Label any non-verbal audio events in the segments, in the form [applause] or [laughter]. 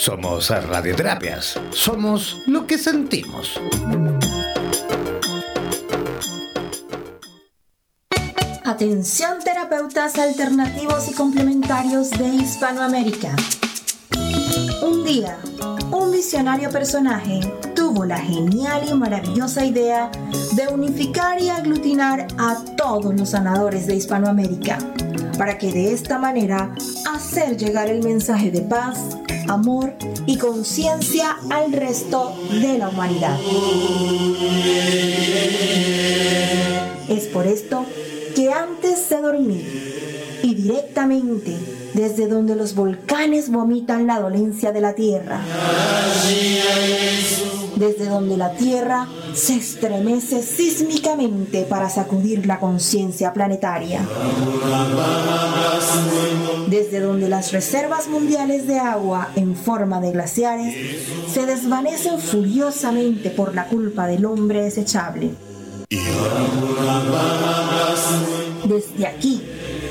Somos radioterapias. Somos lo que sentimos. Atención terapeutas alternativos y complementarios de Hispanoamérica. Un día, un visionario personaje tuvo la genial y maravillosa idea de unificar y aglutinar a todos los sanadores de Hispanoamérica, para que de esta manera hacer llegar el mensaje de paz, amor y conciencia al resto de la humanidad. Es por esto que antes de dormir y directamente desde donde los volcanes vomitan la dolencia de la tierra, desde donde la tierra se estremece sísmicamente para sacudir la conciencia planetaria, desde donde las reservas mundiales de agua en forma de glaciares se desvanecen furiosamente por la culpa del hombre desechable. Desde aquí,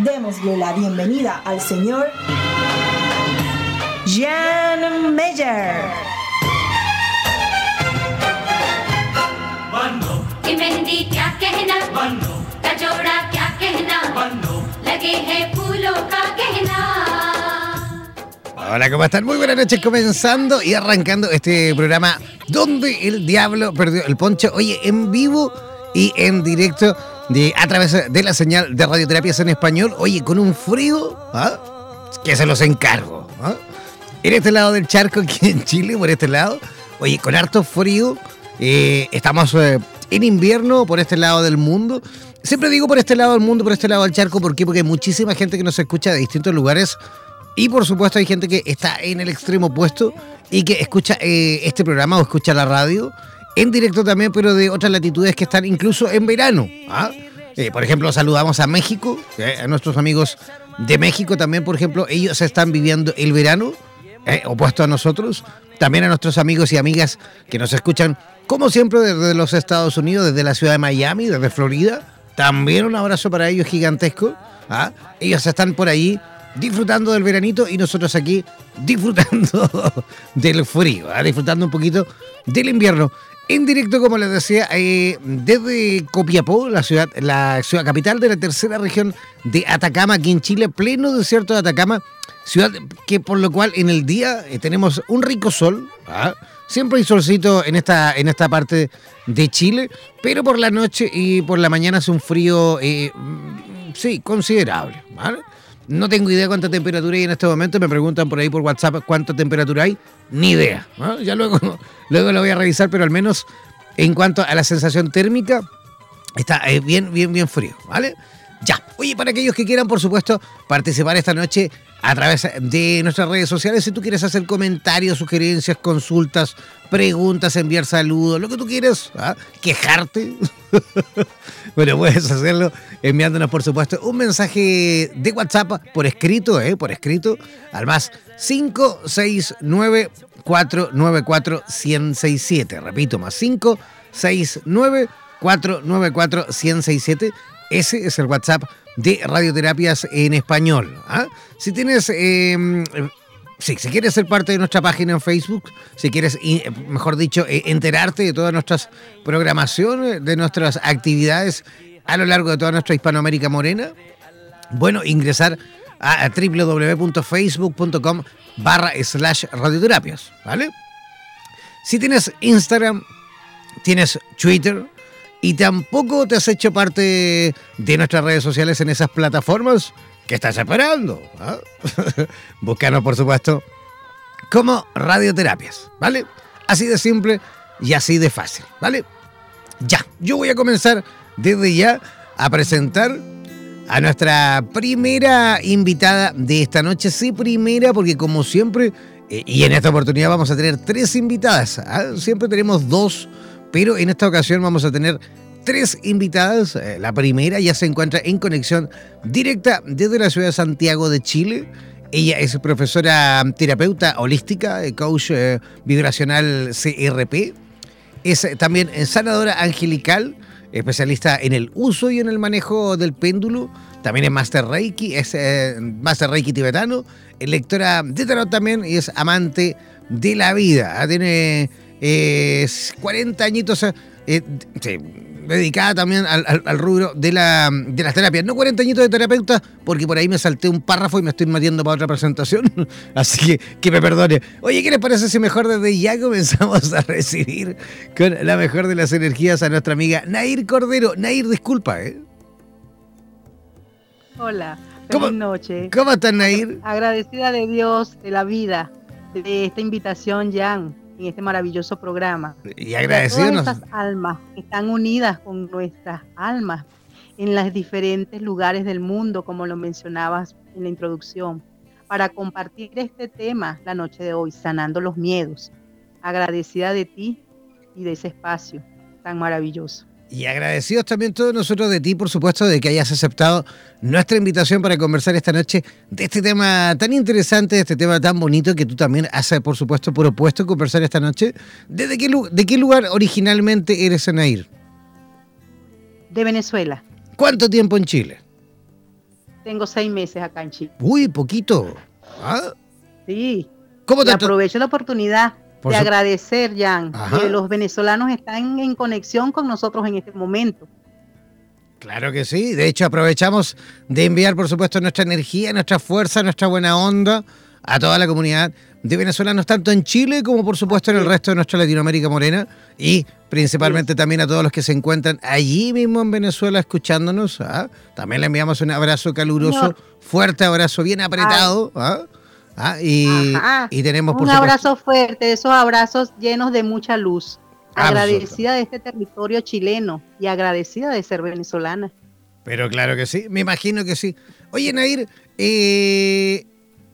Démosle la bienvenida al señor Jan Meyer. कि मेहंदी क्या कहना का जोड़ा क्या कहना लगे हैं फूलों का कहना Hola, ¿cómo están? Muy buenas noches, comenzando y arrancando este programa donde el diablo perdió el poncho. Oye, en vivo y en directo de, a través de la señal de radioterapias en español. Oye, con un frío ¿ah? que se los encargo. ¿ah? En este lado del charco, aquí en Chile, por este lado. Oye, con harto frío. eh, estamos eh, en invierno por este lado del mundo. Siempre digo por este lado del mundo, por este lado del charco. ¿Por qué? Porque hay muchísima gente que nos escucha de distintos lugares. Y por supuesto hay gente que está en el extremo opuesto y que escucha eh, este programa o escucha la radio en directo también, pero de otras latitudes que están incluso en verano. ¿ah? Eh, por ejemplo, saludamos a México, eh, a nuestros amigos de México también, por ejemplo, ellos están viviendo el verano, eh, opuesto a nosotros. También a nuestros amigos y amigas que nos escuchan, como siempre, desde los Estados Unidos, desde la ciudad de Miami, desde Florida. También un abrazo para ellos gigantesco. ¿ah? Ellos están por ahí disfrutando del veranito y nosotros aquí disfrutando [laughs] del frío, ¿ah? disfrutando un poquito del invierno. En directo, como les decía, eh, desde Copiapó, la ciudad, la ciudad capital de la tercera región de Atacama, aquí en Chile, pleno desierto de Atacama, ciudad que por lo cual en el día eh, tenemos un rico sol, ¿ah? siempre hay solcito en esta, en esta parte de Chile, pero por la noche y por la mañana hace un frío, eh, mm, sí, considerable, ¿vale? No tengo idea cuánta temperatura hay en este momento. Me preguntan por ahí por WhatsApp cuánta temperatura hay. Ni idea. Ya luego, [laughs] luego lo voy a revisar, pero al menos en cuanto a la sensación térmica, está eh, bien, bien, bien frío. ¿Vale? Ya. Oye, para aquellos que quieran, por supuesto, participar esta noche a través de nuestras redes sociales, si tú quieres hacer comentarios, sugerencias, consultas, preguntas, enviar saludos, lo que tú quieras, ¿ah? quejarte. [laughs] bueno, puedes hacerlo enviándonos, por supuesto, un mensaje de WhatsApp por escrito, ¿eh? por escrito, al más 569 494 1067. Repito, más 569 494 1067. Ese es el WhatsApp de Radioterapias en Español. ¿ah? Si tienes eh, si quieres ser parte de nuestra página en Facebook, si quieres, y, mejor dicho, eh, enterarte de todas nuestras programaciones, de nuestras actividades a lo largo de toda nuestra Hispanoamérica morena, bueno, ingresar a, www.facebook.com barra slash radioterapias, ¿vale? Si tienes Instagram, tienes Twitter y tampoco te has hecho parte de nuestras redes sociales en esas plataformas, ¿Qué estás esperando? ¿Ah? [laughs] Búscanos, por supuesto, como radioterapias, ¿vale? Así de simple y así de fácil, ¿vale? Ya, yo voy a comenzar desde ya a presentar a nuestra primera invitada de esta noche. Sí, primera, porque como siempre Eh, y en esta oportunidad vamos a tener tres invitadas. ¿ah? Siempre tenemos dos, pero en esta ocasión vamos a tener tres invitadas. Eh, La primera ya se encuentra en conexión directa desde la ciudad de Santiago de Chile. Ella es profesora terapeuta holística, eh, coach eh, vibracional CRP. Es también sanadora angelical, especialista en el uso y en el manejo del péndulo. También es Master Reiki, es eh, Master Reiki tibetano, es lectora de tarot también y es amante de la vida. Ah, Tiene eh, 40 añitos eh, eh, sí, dedicada también al, al- al rubro de, la, de las terapias. No 40 añitos de terapeuta, porque por ahí me salté un párrafo y me estoy metiendo para otra presentación. [laughs] Así que que me perdone. Oye, ¿qué les parece si mejor desde ya comenzamos a recibir con la mejor de las energías a nuestra amiga Nair Cordero? Nair, disculpa, ¿eh? Hola, ¿Cómo- feliz noche. ¿Cómo estás, Nair? Agradecida de Dios, de la vida, de esta invitación, Jan, en este maravilloso programa. Y Y a agradecido. todas nos- estas almas que están unidas con nuestras almas en los diferentes lugares del mundo, como lo mencionabas en la introducción, para compartir este tema la noche de hoy, sanando los miedos. Agradecida de ti y de ese espacio tan maravilloso. Y agradecidos también todos nosotros de ti, por supuesto, de que hayas aceptado nuestra invitación para conversar esta noche de este tema tan interesante, de este tema tan bonito que tú también has, por supuesto, propuesto conversar esta noche. ¿De qué, de qué lugar originalmente eres, Nair? De Venezuela. ¿Cuánto tiempo en Chile? Tengo seis meses acá en Chile. Uy, poquito. ¿Ah? Sí, ¿Cómo te aprovecho la oportunidad Por de su- agradecer, Jan, Ajá. que los venezolanos están en conexión con nosotros en este momento. Claro que sí. De hecho, aprovechamos de enviar, por supuesto, nuestra energía, nuestra fuerza, nuestra buena onda a toda la comunidad de venezolanos, tanto en Chile como, por supuesto, en el resto de nuestra Latinoamérica morena y principalmente también a todos los que se encuentran allí mismo en Venezuela escuchándonos. ¿ah? También le enviamos un abrazo caluroso, fuerte abrazo, bien apretado. ¿ah? ¿Ah? Y, y tenemos, por Un supuesto, abrazo fuerte, esos abrazos llenos de mucha luz. Absoluto. Agradecida de este territorio chileno y agradecida de ser venezolana. Pero claro que sí, me imagino que sí. Oye, Nair, eh,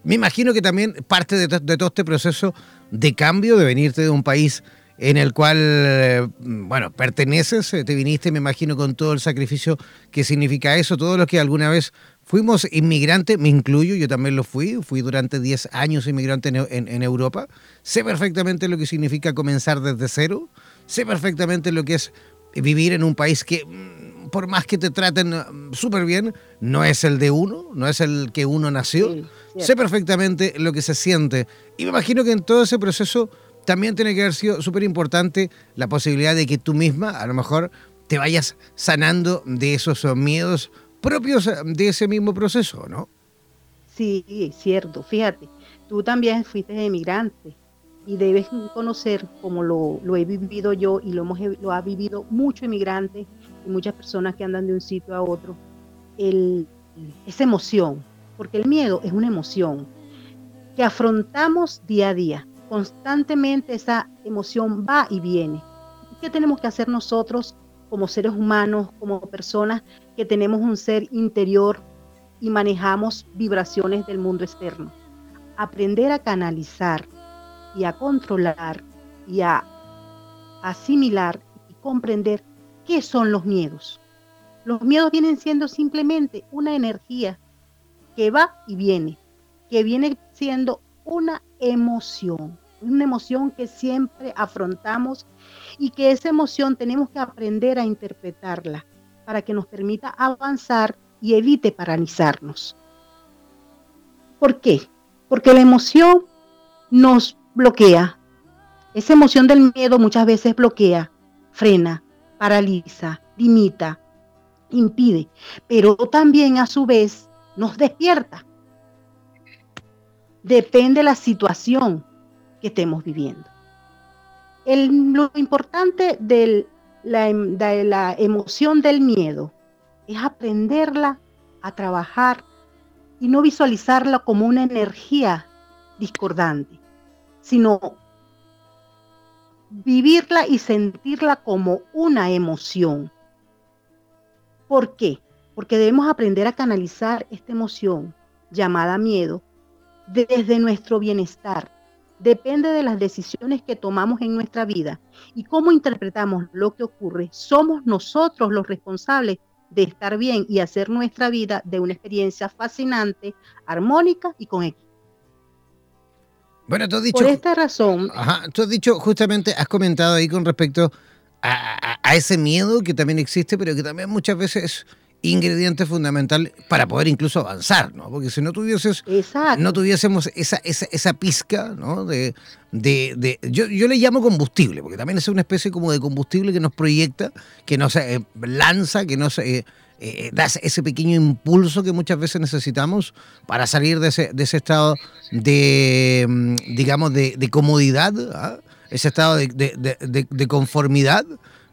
me imagino que también parte de, to- de todo este proceso de cambio, de venirte de un país en el cual, eh, bueno, perteneces, eh, te viniste, me imagino, con todo el sacrificio que significa eso, todos los que alguna vez fuimos inmigrantes, me incluyo, yo también lo fui, fui durante 10 años inmigrante en, en- en Europa, sé perfectamente lo que significa comenzar desde cero, sé perfectamente lo que es vivir en un país que, mm, por más que te traten mm, súper bien, no es el de uno, no es el que uno nació. Sí, sé perfectamente lo que se siente. Y me imagino que en todo ese proceso también tiene que haber sido súper importante la posibilidad de que tú misma, a lo mejor, te vayas sanando de esos miedos propios eh, de ese mismo proceso, ¿no? Sí, es cierto. Fíjate, tú también fuiste emigrante y debes conocer, como lo, he vivido yo y lo ha vivido mucho emigrante y muchas personas que andan de un sitio a otro, el, esa emoción, porque el miedo es una emoción que afrontamos día a día. Constantemente esa emoción va y viene. ¿Qué tenemos que hacer nosotros como seres humanos, como personas que tenemos un ser interior y manejamos vibraciones del mundo externo. Aprender a canalizar y a controlar y a asimilar y comprender qué son los miedos. Los miedos vienen siendo simplemente una energía que va y viene, que viene siendo una emoción, una emoción que siempre afrontamos y que esa emoción tenemos que aprender a interpretarla para que nos permita avanzar y evite paralizarnos. ¿Por qué? Porque la emoción nos bloquea. Esa emoción del miedo muchas veces bloquea, frena, paraliza, limita, impide, pero también a su vez nos despierta. Depende de la situación que estemos viviendo. El- lo importante de la, em- la emoción del miedo es aprenderla a trabajar y no visualizarla como una energía discordante, sino vivirla y sentirla como una emoción. ¿Por qué? Porque debemos aprender a canalizar esta emoción llamada miedo desde nuestro bienestar, depende de las decisiones que tomamos en nuestra vida y cómo interpretamos lo que ocurre, somos nosotros los responsables de estar bien y hacer nuestra vida de una experiencia fascinante, armónica y con equilibrio. Bueno, tú has dicho. Por esta razón. Ajá, tú has dicho, justamente, has comentado ahí con respecto a, a, ese miedo que también existe, pero que también muchas veces es ingrediente fundamental para poder incluso avanzar, ¿no? Porque si no tuvieses, no tuviésemos esa, esa, esa pizca, ¿no? De, de, de yo, yo, le llamo combustible, porque también es una especie como de combustible que nos proyecta, que nos eh, lanza, que nos eh, eh, da ese pequeño impulso que muchas veces necesitamos para salir de ese, de ese estado de, mm, digamos, de, de comodidad, ¿ah? ese estado de, de, conformidad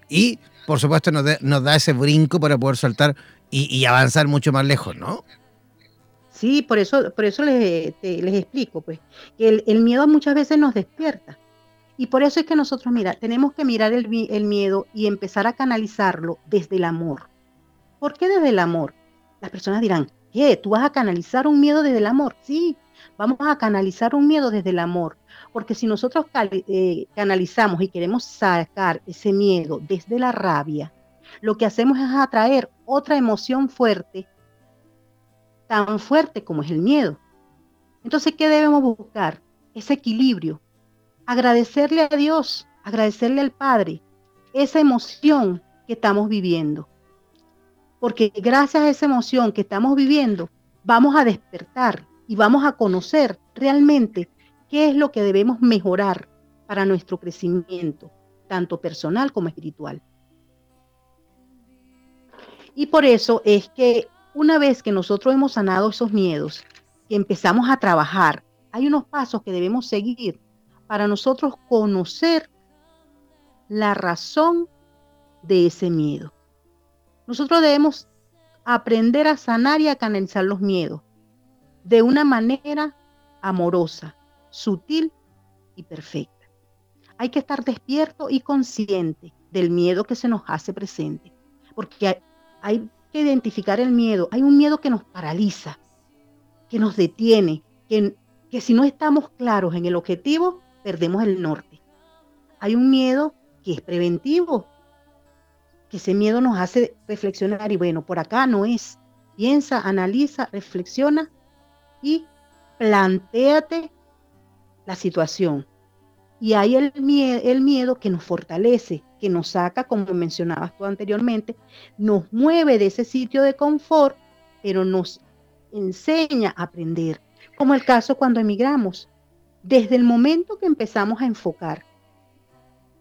y, por supuesto, nos, nos da ese brinco para poder saltar y, avanzar mucho más lejos, ¿no? Sí, por eso, por eso les, explico, pues, que el, miedo muchas veces nos despierta. Y por eso es que nosotros, mira, tenemos que mirar el, el miedo y empezar a canalizarlo desde el amor. ¿Por qué desde el amor? Las personas dirán, ¿qué? ¿Tú vas a canalizar un miedo desde el amor? Sí, vamos a canalizar un miedo desde el amor. Porque si nosotros eh, canalizamos y queremos sacar ese miedo desde la rabia, lo que hacemos es atraer otra emoción fuerte, tan fuerte como es el miedo. Entonces, ¿qué debemos buscar? Ese equilibrio. Agradecerle a Dios, agradecerle al Padre, esa emoción que estamos viviendo. Porque gracias a esa emoción que estamos viviendo, vamos a despertar y vamos a conocer realmente qué es lo que debemos mejorar para nuestro crecimiento, tanto personal como espiritual. Y por eso es que una vez que nosotros hemos sanado esos miedos, que empezamos a trabajar, hay unos pasos que debemos seguir para nosotros conocer la razón de ese miedo. Nosotros debemos aprender a sanar y a canalizar los miedos de una manera amorosa, sutil y perfecta. Hay que estar despierto y consciente del miedo que se nos hace presente, porque hay que identificar el miedo. Hay un miedo que nos paraliza, que nos detiene, que, que si no estamos claros en el objetivo, perdemos el norte. Hay un miedo que es preventivo, que ese miedo nos hace reflexionar y bueno, por acá no es. Piensa, analiza, reflexiona y plantéate la situación. Y hay el, el miedo que nos fortalece, que nos saca, como mencionabas tú anteriormente, nos mueve de ese sitio de confort, pero nos enseña a aprender. Como el caso cuando emigramos. Desde el momento que empezamos a enfocar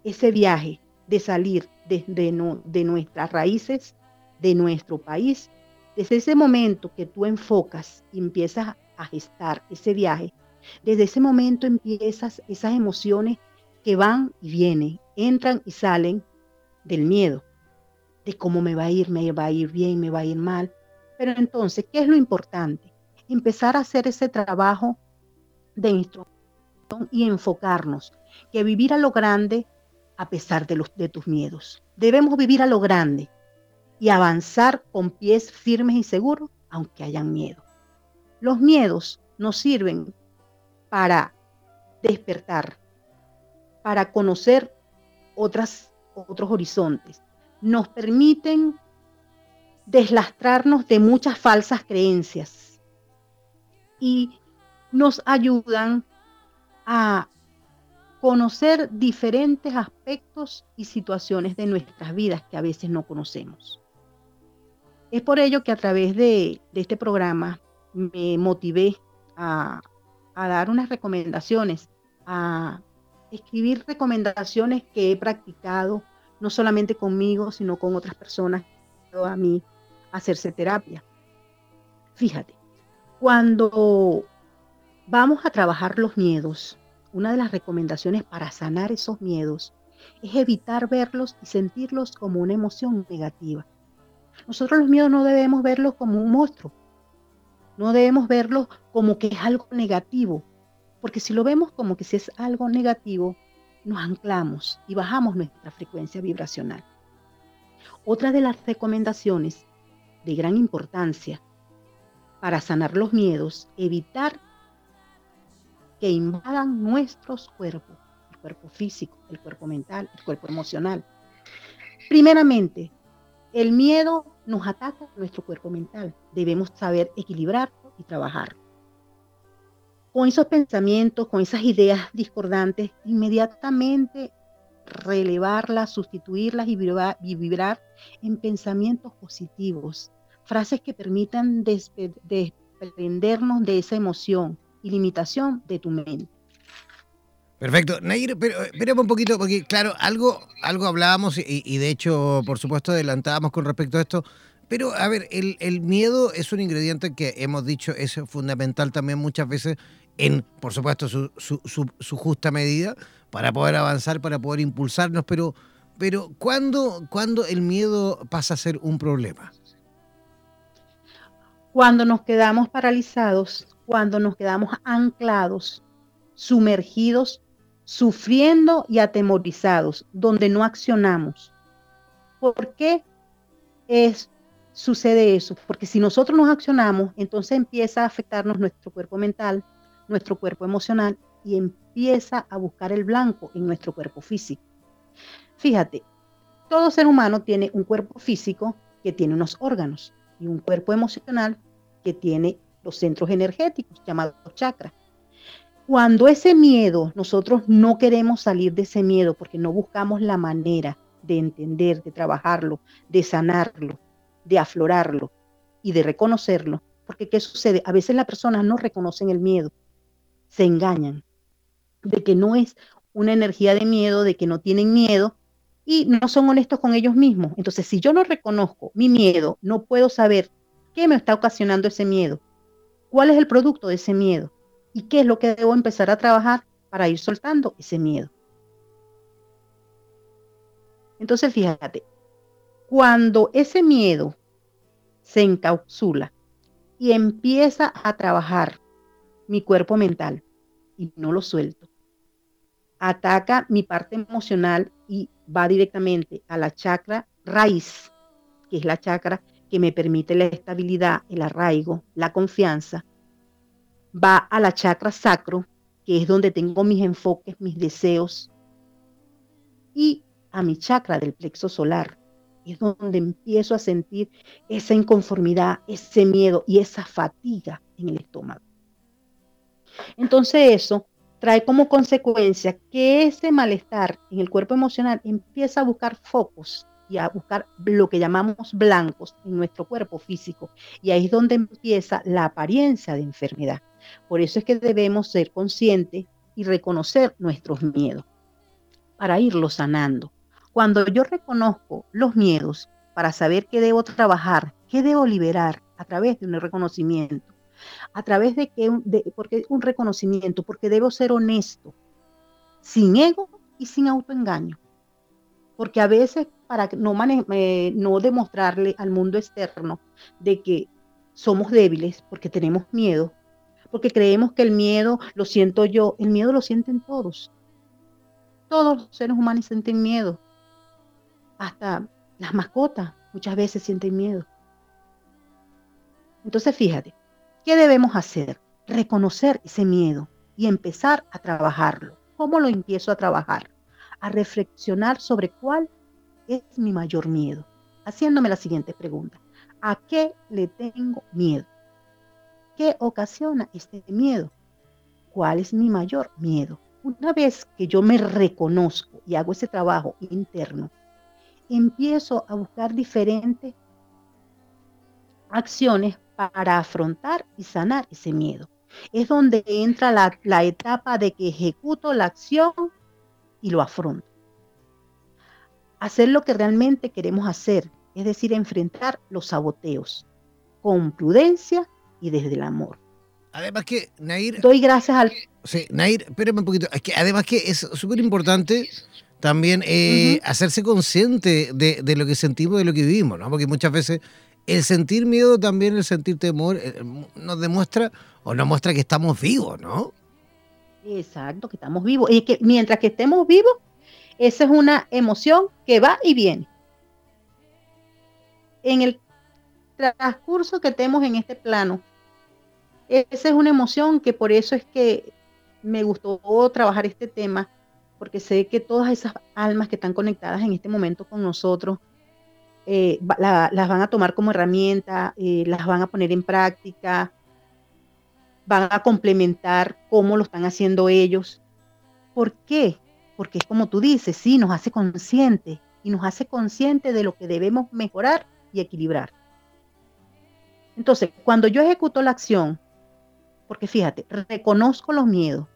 ese viaje de salir desde de nuestras raíces, de nuestro país, desde ese momento que tú enfocas y empiezas a gestar ese viaje, desde ese momento empiezas esas emociones que van y vienen, entran y salen del miedo, de cómo me va a ir, me va a ir bien, me va a ir mal. Pero entonces, ¿qué es lo importante? Empezar a hacer ese trabajo de instrucción y enfocarnos, que vivir a lo grande a pesar de, los, de tus miedos. Debemos vivir a lo grande y avanzar con pies firmes y seguros, aunque hayan miedo. Los miedos nos sirven para despertar, para conocer otras, otros horizontes. Nos permiten deslastrarnos de muchas falsas creencias y nos ayudan a conocer diferentes aspectos y situaciones de nuestras vidas que a veces no conocemos. Es por ello que a través de, de este programa me motivé a, a dar unas recomendaciones, a escribir recomendaciones que he practicado, no solamente conmigo, sino con otras personas a mí hacerse terapia. Fíjate, cuando vamos a trabajar los miedos, una de las recomendaciones para sanar esos miedos es evitar verlos y sentirlos como una emoción negativa. Nosotros los miedos no debemos verlos como un monstruo, no debemos verlos como que es algo negativo, porque si lo vemos como que si es algo negativo, nos anclamos y bajamos nuestra frecuencia vibracional. Otra de las recomendaciones de gran importancia para sanar los miedos, evitar que invadan nuestros cuerpos, el cuerpo físico, el cuerpo mental, el cuerpo emocional. Primeramente, el miedo nos ataca nuestro cuerpo mental. Debemos saber equilibrarlo y trabajar. Con esos pensamientos, con esas ideas discordantes, inmediatamente relevarlas, sustituirlas y vibrar, en pensamientos positivos, frases que permitan desprendernos de esa emoción y limitación de tu mente. Perfecto. Nair, pero espérame un poquito, porque claro, algo, algo hablábamos y, de hecho, por supuesto, adelantábamos con respecto a esto. Pero, a ver, el, miedo es un ingrediente que hemos dicho es fundamental también muchas veces en, por supuesto, su, su, justa medida para poder avanzar, para poder impulsarnos. Pero, pero ¿cuándo, ¿cuándo el miedo pasa a ser un problema? Cuando nos quedamos paralizados, cuando nos quedamos anclados, sumergidos sufriendo y atemorizados, donde no accionamos. ¿Por qué es, sucede eso? Porque si nosotros nos accionamos, entonces empieza a afectarnos nuestro cuerpo mental, nuestro cuerpo emocional y empieza a buscar el blanco en nuestro cuerpo físico. Fíjate, todo ser humano tiene un cuerpo físico que tiene unos órganos y un cuerpo emocional que tiene los centros energéticos llamados chakras. Cuando ese miedo, nosotros no queremos salir de ese miedo porque no buscamos la manera de entender, de trabajarlo, de sanarlo, de aflorarlo y de reconocerlo. Porque ¿qué sucede? A veces las personas no reconocen el miedo, se engañan de que no es una energía de miedo, de que no tienen miedo y no son honestos con ellos mismos. Entonces, si yo no reconozco mi miedo, no puedo saber qué me está ocasionando ese miedo, cuál es el producto de ese miedo y qué es lo que debo empezar a trabajar para ir soltando ese miedo. Entonces, fíjate, cuando ese miedo se encapsula y empieza a trabajar mi cuerpo mental y no lo suelto, ataca mi parte emocional y va directamente a la chakra raíz, que es la chakra que me permite la estabilidad, el arraigo, la confianza, va a la chakra sacro, que es donde tengo mis enfoques, mis deseos, y a mi chakra del plexo solar, es donde empiezo a sentir esa inconformidad, ese miedo y esa fatiga en el estómago. Entonces eso trae como consecuencia que ese malestar en el cuerpo emocional empieza a buscar focos y a buscar lo que llamamos blancos en nuestro cuerpo físico. Y ahí es donde empieza la apariencia de enfermedad. Por eso es que debemos ser conscientes y reconocer nuestros miedos para irlos sanando. Cuando yo reconozco los miedos para saber qué debo trabajar, qué debo liberar a través de un reconocimiento, a través de que porque un reconocimiento, porque debo ser honesto, sin ego y sin autoengaño. Porque a veces para no, eh, no demostrarle al mundo externo de que somos débiles porque tenemos miedo, porque creemos que el miedo lo siento yo, el miedo lo sienten todos. Todos los seres humanos sienten miedo. Hasta las mascotas muchas veces sienten miedo. Entonces fíjate, ¿qué debemos hacer? Reconocer ese miedo y empezar a trabajarlo. ¿Cómo lo empiezo a trabajar? A reflexionar sobre cuál es mi mayor miedo, haciéndome la siguiente pregunta. ¿A qué le tengo miedo? ¿Qué ocasiona este miedo? ¿Cuál es mi mayor miedo? Una vez que yo me reconozco y hago ese trabajo interno, empiezo a buscar diferentes acciones para afrontar y sanar ese miedo. Es donde entra la, la etapa de que ejecuto la acción y lo afronto. Hacer lo que realmente queremos hacer, es decir, enfrentar los saboteos con prudencia y desde el amor. Además que, Nair... Doy gracias al... Sí, Nair, espérame un poquito. Es que además que es súper importante también eh, hacerse consciente de, lo que sentimos, de lo que vivimos, ¿no? Porque muchas veces el sentir miedo, también el sentir temor, eh, nos demuestra o nos muestra que estamos vivos, ¿no? Exacto, que estamos vivos. Y que mientras que estemos vivos, esa es una emoción que va y viene. En el transcurso que tenemos en este plano, esa es una emoción que por eso es que me gustó trabajar este tema porque sé que todas esas almas que están conectadas en este momento con nosotros eh, las van a tomar como herramienta, eh, las van a poner en práctica, van a complementar cómo lo están haciendo ellos. ¿Por qué? Porque es como tú dices, sí, nos hace consciente y nos hace consciente de lo que debemos mejorar y equilibrar. Entonces, cuando yo ejecuto la acción, porque fíjate, reconozco los miedos,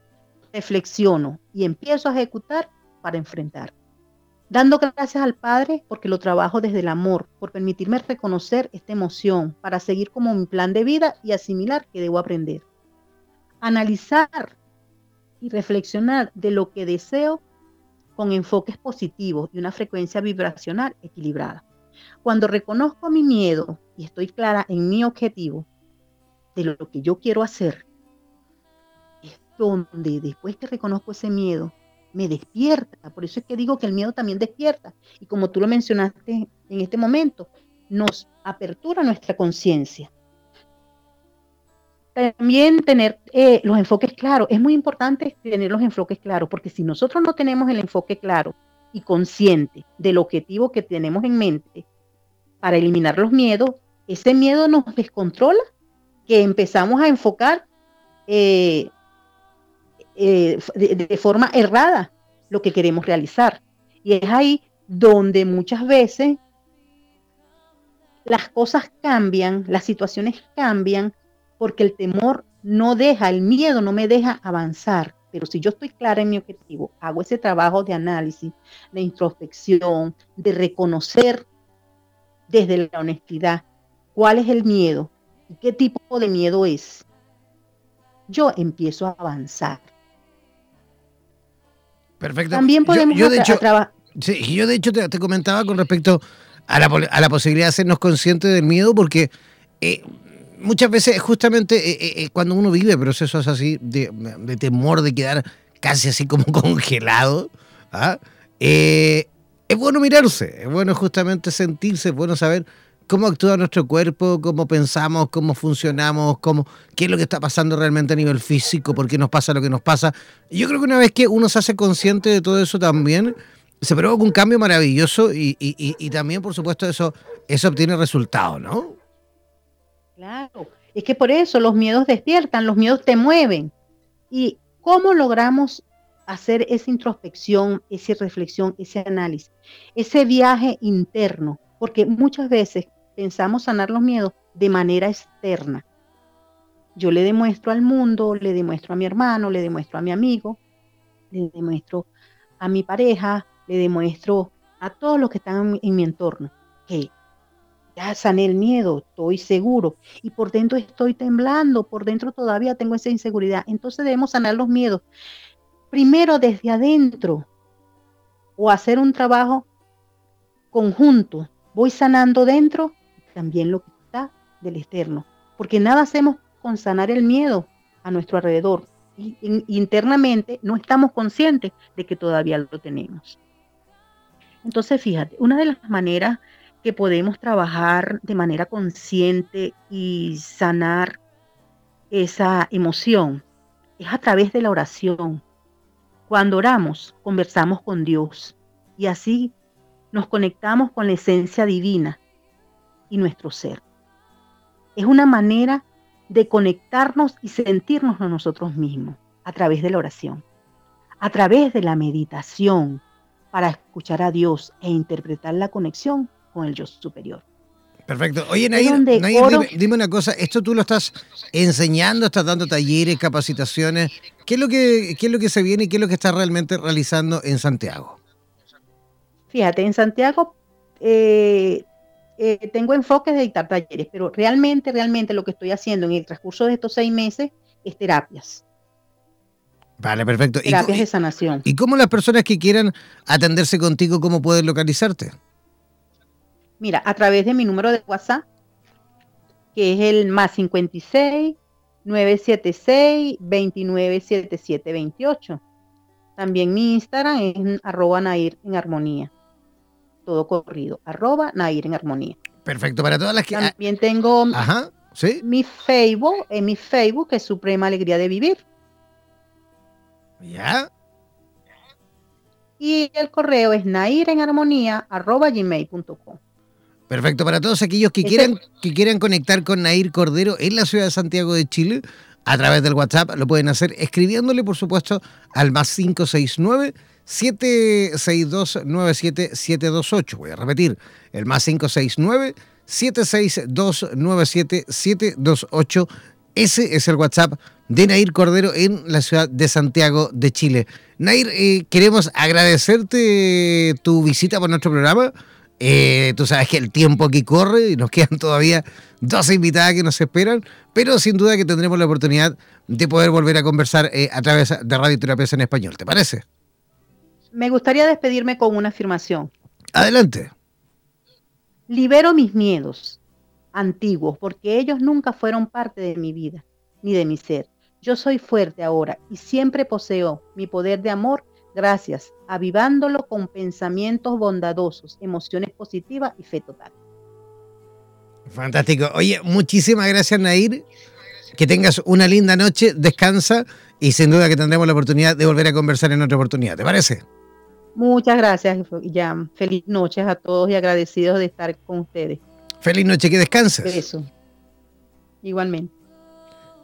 reflexiono y empiezo a ejecutar para enfrentar. Dando gracias al Padre porque lo trabajo desde el amor, por permitirme reconocer esta emoción, para seguir como mi plan de vida y asimilar que debo aprender. Analizar y reflexionar de lo que deseo con enfoques positivos y una frecuencia vibracional equilibrada. Cuando reconozco mi miedo y estoy clara en mi objetivo de lo que yo quiero hacer, es donde después que reconozco ese miedo, me despierta. Por eso es que digo que el miedo también despierta. Y como tú lo mencionaste en este momento, nos apertura nuestra conciencia. También tener eh, los enfoques claros. Es muy importante tener los enfoques claros, porque si nosotros no tenemos el enfoque claro y consciente del objetivo que tenemos en mente para eliminar los miedos, ese miedo nos descontrola, que empezamos a enfocar eh, eh, de, forma errada lo que queremos realizar. Y es ahí donde muchas veces las cosas cambian, las situaciones cambian, porque el temor no deja, el miedo no me deja avanzar. Pero si yo estoy clara en mi objetivo, hago ese trabajo de análisis, de introspección, de reconocer desde la honestidad cuál es el miedo y qué tipo de miedo es, yo empiezo a avanzar. Perfecto. También podemos yo, de hecho, sí, yo de hecho te, comentaba con respecto a la, a la, posibilidad de hacernos conscientes del miedo, porque eh, muchas veces justamente eh, eh, cuando uno vive procesos así de, temor, de quedar casi así como [laughs] congelado, ¿ah? es bueno mirarse, es bueno justamente sentirse, es bueno saber cómo actúa nuestro cuerpo, cómo pensamos, cómo funcionamos, cómo, qué es lo que está pasando realmente a nivel físico, por qué nos pasa lo que nos pasa. Yo creo que una vez que uno se hace consciente de todo eso también, se provoca un cambio maravilloso y, también, por supuesto, eso, eso obtiene resultados, ¿no? Claro, es que por eso los miedos despiertan, los miedos te mueven. ¿Y cómo logramos hacer esa introspección, esa reflexión, ese análisis, ese viaje interno? Porque muchas veces pensamos sanar los miedos de manera externa. Yo le demuestro al mundo, le demuestro a mi hermano, le demuestro a mi amigo, le demuestro a mi pareja, le demuestro a todos los que están en mi entorno que ya sané el miedo, estoy seguro y por dentro estoy temblando, por dentro todavía tengo esa inseguridad. Entonces debemos sanar los miedos. Primero desde adentro o hacer un trabajo conjunto. Voy sanando dentro también lo que está del externo, porque nada hacemos con sanar el miedo a nuestro alrededor. Y, internamente no estamos conscientes de que todavía lo tenemos. Entonces, fíjate, una de las maneras que podemos trabajar de manera consciente y sanar esa emoción es a través de la oración. Cuando oramos, conversamos con Dios y así nos conectamos con la esencia divina y nuestro ser. Es una manera de conectarnos y sentirnos a nosotros mismos a través de la oración, a través de la meditación para escuchar a Dios e interpretar la conexión con el yo superior. Perfecto. Oye, Nair, dime, una cosa, esto tú lo estás enseñando, estás dando talleres, capacitaciones. ¿Qué es lo que, qué es lo que se viene y qué es lo que estás realmente realizando en Santiago? Fíjate, en Santiago eh, eh, tengo enfoques de dictar talleres, pero realmente, realmente lo que estoy haciendo en el transcurso de estos seis meses es terapias. Vale, perfecto. Terapias de sanación. ¿Y cómo las personas que quieran atenderse contigo, cómo pueden localizarte? Mira, a través de mi número de WhatsApp, que es el más 56 976 297728. También mi Instagram es arroba Nair en armonía todo corrido, arroba Nair en Armonía. Perfecto, para todas las que... También tengo mi Facebook, en mi Facebook es Suprema Alegría de Vivir. ¿Ya? Y el correo es nairenharmonía.gmail.com. Perfecto, para todos aquellos que quieran, que quieran conectar con Nair Cordero en la ciudad de Santiago de Chile, a través del WhatsApp lo pueden hacer escribiéndole, por supuesto, al más 569 762 97728. Voy a repetir, el más 569 762 97728. Ese es el WhatsApp de Nair Cordero en la ciudad de Santiago de Chile. Nair, eh, queremos agradecerte tu visita por nuestro programa. Eh, tú sabes que el tiempo aquí corre y nos quedan todavía dos invitadas que nos esperan, pero sin duda que tendremos la oportunidad de poder volver a conversar eh, a través de Radio Terapias en Español. ¿Te parece? Me gustaría despedirme con una afirmación. Adelante. Libero mis miedos antiguos porque ellos nunca fueron parte de mi vida ni de mi ser. Yo soy fuerte ahora y siempre poseo mi poder de amor gracias, avivándolo con pensamientos bondadosos, emociones positivas y fe total. Fantástico. Oye, muchísimas gracias, Nair. Que tengas una linda noche, descansa y sin duda que tendremos la oportunidad de volver a conversar en otra oportunidad. ¿Te parece? Muchas gracias ya feliz noches a todos y agradecidos de estar con ustedes. Feliz noche, que descanses. Eso. Igualmente.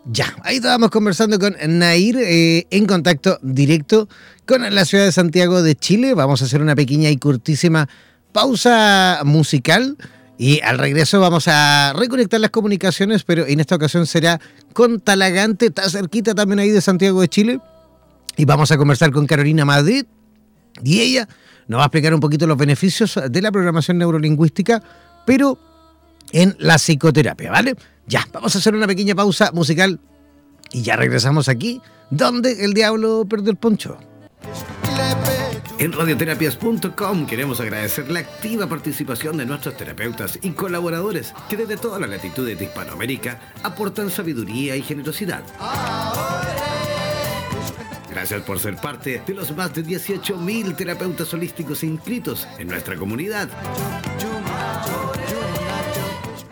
Ya, ahí estábamos conversando con Nair eh, en contacto directo con la ciudad de Santiago de Chile. Vamos a hacer una pequeña y cortísima pausa musical y al regreso vamos a reconectar las comunicaciones, pero en esta ocasión será con Talagante, está cerquita también ahí de Santiago de Chile. Y vamos a conversar con Carolina Madrid y ella nos va a explicar un poquito los beneficios de la programación neurolingüística, pero en la psicoterapia, ¿vale? Ya, vamos a hacer una pequeña pausa musical y ya regresamos aquí, donde el diablo perdió el poncho. En radioterapias.com queremos agradecer la activa participación de nuestros terapeutas y colaboradores que desde todas las latitudes de Hispanoamérica aportan sabiduría y generosidad. Gracias por ser parte de los más de 18.000 terapeutas holísticos inscritos en nuestra comunidad.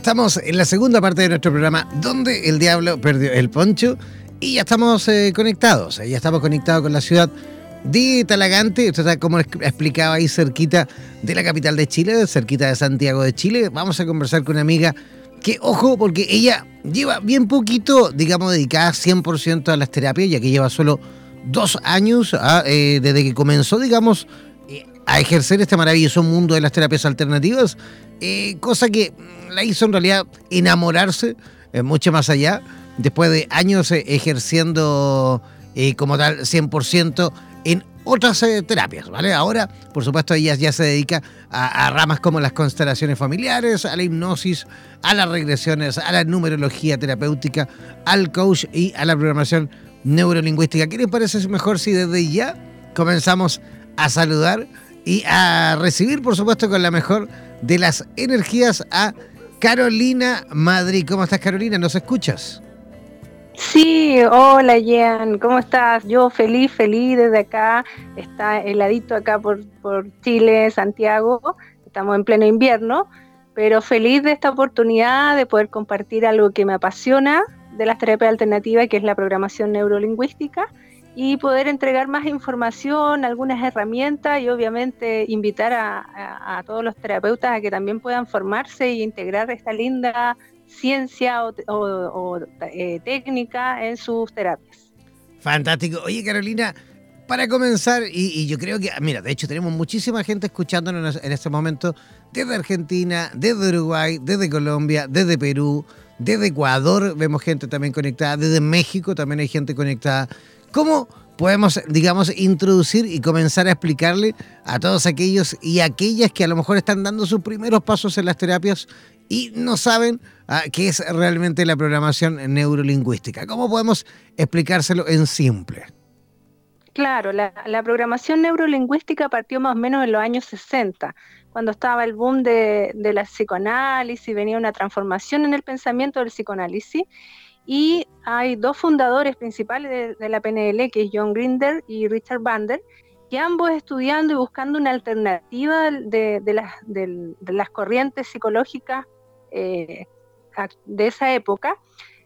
Estamos en la segunda parte de nuestro programa, donde el diablo perdió el poncho, y ya estamos eh, conectados, ya estamos conectados con la ciudad de Talagante, esto está como explicaba ahí cerquita de la capital de Chile, cerquita de Santiago de Chile. Vamos a conversar con una amiga que, ojo, porque ella lleva bien poquito, digamos, dedicada 100% a las terapias, ya que lleva solo dos años ah, eh, desde que comenzó, digamos, eh, a ejercer este maravilloso mundo de las terapias alternativas, eh, cosa que mm, la hizo en realidad enamorarse eh, mucho más allá, después de años eh, ejerciendo como tal 100% en otras terapias, ¿vale? Ahora, por supuesto, ella ya se dedica a, a ramas como las constelaciones familiares, a la hipnosis, a las regresiones, a la numerología terapéutica, al coach y a la programación neurolingüística. ¿Qué les parece mejor si desde ya comenzamos a saludar y a recibir, por supuesto, con la mejor de las energías a Carolina Madrid? ¿Cómo estás, Carolina? ¿Nos escuchas? Sí, hola Jean, ¿cómo estás? Yo feliz, feliz desde acá, está heladito acá por, por Chile, Santiago, estamos en pleno invierno, pero feliz de esta oportunidad de poder compartir algo que me apasiona de las terapias alternativas, que es la programación neurolingüística, y poder entregar más información, algunas herramientas y obviamente invitar a, todos los terapeutas a que también puedan formarse e integrar esta linda ciencia o, eh, técnica en sus terapias. Fantástico. Oye, Carolina, para comenzar, y, yo creo que, mira, de hecho tenemos muchísima gente escuchándonos en este momento desde Argentina, desde Uruguay, desde Colombia, desde Perú, desde Ecuador, vemos gente también conectada, desde México también hay gente conectada. ¿Cómo podemos, digamos, introducir y comenzar a explicarle a todos aquellos y aquellas que a lo mejor están dando sus primeros pasos en las terapias y no saben ah, qué es realmente la programación neurolingüística? ¿Cómo podemos explicárselo en simple? Claro, la, programación neurolingüística partió más o menos en los años 60, cuando estaba el boom de, de la psicoanálisis, venía una transformación en el pensamiento del psicoanálisis y hay dos fundadores principales de, la PNL, que es John Grinder y Richard Bander, que ambos estudiando y buscando una alternativa de, las, corrientes psicológicas eh, de esa época,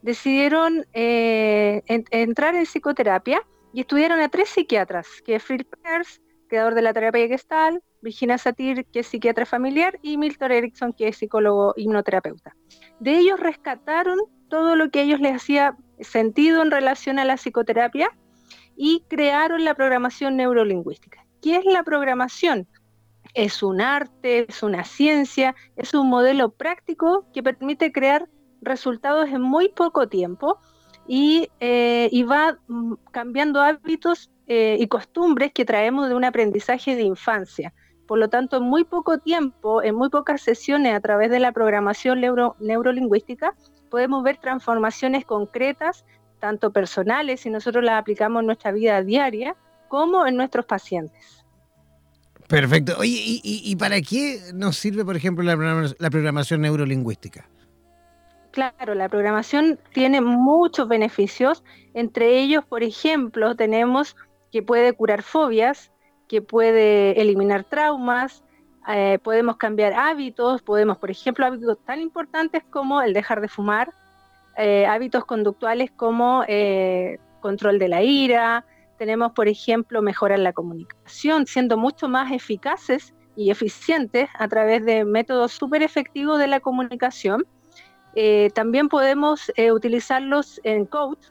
decidieron eh, entrar en psicoterapia y estudiaron a tres psiquiatras, que es Phil Peirce, creador de la terapia gestal, Virginia Satir, que es psiquiatra familiar, y Milton Erickson, que es psicólogo hipnoterapeuta. De ellos rescataron todo lo que a ellos les hacía sentido en relación a la psicoterapia y crearon la programación neurolingüística. ¿Qué es la programación? Es un arte, es una ciencia, es un modelo práctico que permite crear resultados en muy poco tiempo y, eh, va mm, cambiando hábitos eh, y costumbres que traemos de un aprendizaje de infancia. Por lo tanto, en muy poco tiempo, en muy pocas sesiones a través de la programación neurolingüística, podemos ver transformaciones concretas, tanto personales, si nosotros las aplicamos en nuestra vida diaria, como en nuestros pacientes. Perfecto. Oye, ¿y, para qué nos sirve, por ejemplo, la, programación neurolingüística? Claro, la programación tiene muchos beneficios. Entre ellos, por ejemplo, tenemos que puede curar fobias, que puede eliminar traumas, eh, podemos cambiar hábitos, podemos, por ejemplo, hábitos tan importantes como el dejar de fumar, eh, hábitos conductuales como eh, control de la ira, tenemos, por ejemplo, mejorar la comunicación, siendo mucho más eficaces y eficientes a través de métodos súper efectivos de la comunicación. también podemos utilizarlos en coach,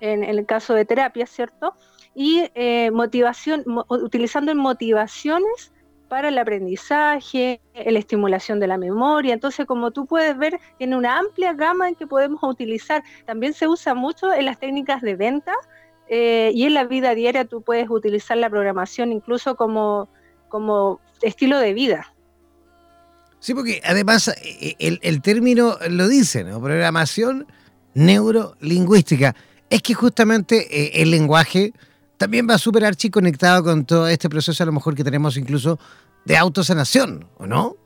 en, en, el caso de terapia, ¿cierto? Y motivación, utilizando motivaciones para el aprendizaje, la estimulación de la memoria. Entonces, como tú puedes ver, tiene una amplia gama en que podemos utilizar. También se usa mucho en las técnicas de venta eh, y en la vida diaria tú puedes utilizar la programación incluso como, como estilo de vida. Sí, porque además eh, el, el término lo dice, ¿no? Programación neurolingüística. Es que justamente eh, el lenguaje también va súper conectado con todo este proceso a lo mejor que tenemos incluso de autosanación, ¿o no?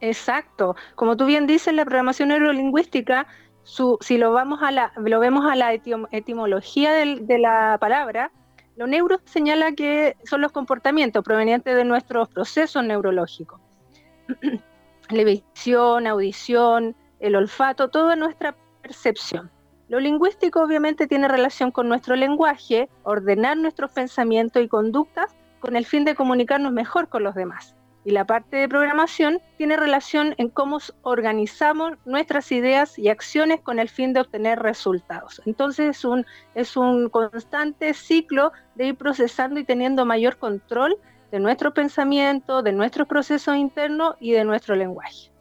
Exacto. Como tú bien dices, la programación neurolingüística, si lo, vamos a la, lo vemos a la etimología de la palabra, lo neuro señala que son los comportamientos provenientes de nuestros procesos neurológicos. [clears throat] la visión, audición, el olfato, toda nuestra percepción. Lo lingüístico obviamente tiene relación con nuestro lenguaje, ordenar nuestros pensamientos y conductas con el fin de comunicarnos mejor con los demás. Y la parte de programación tiene relación en cómo organizamos nuestras ideas y acciones con el fin de obtener resultados. Entonces es un, constante ciclo de ir procesando y teniendo mayor control de nuestro pensamiento, de nuestros procesos internos y de nuestro lenguaje.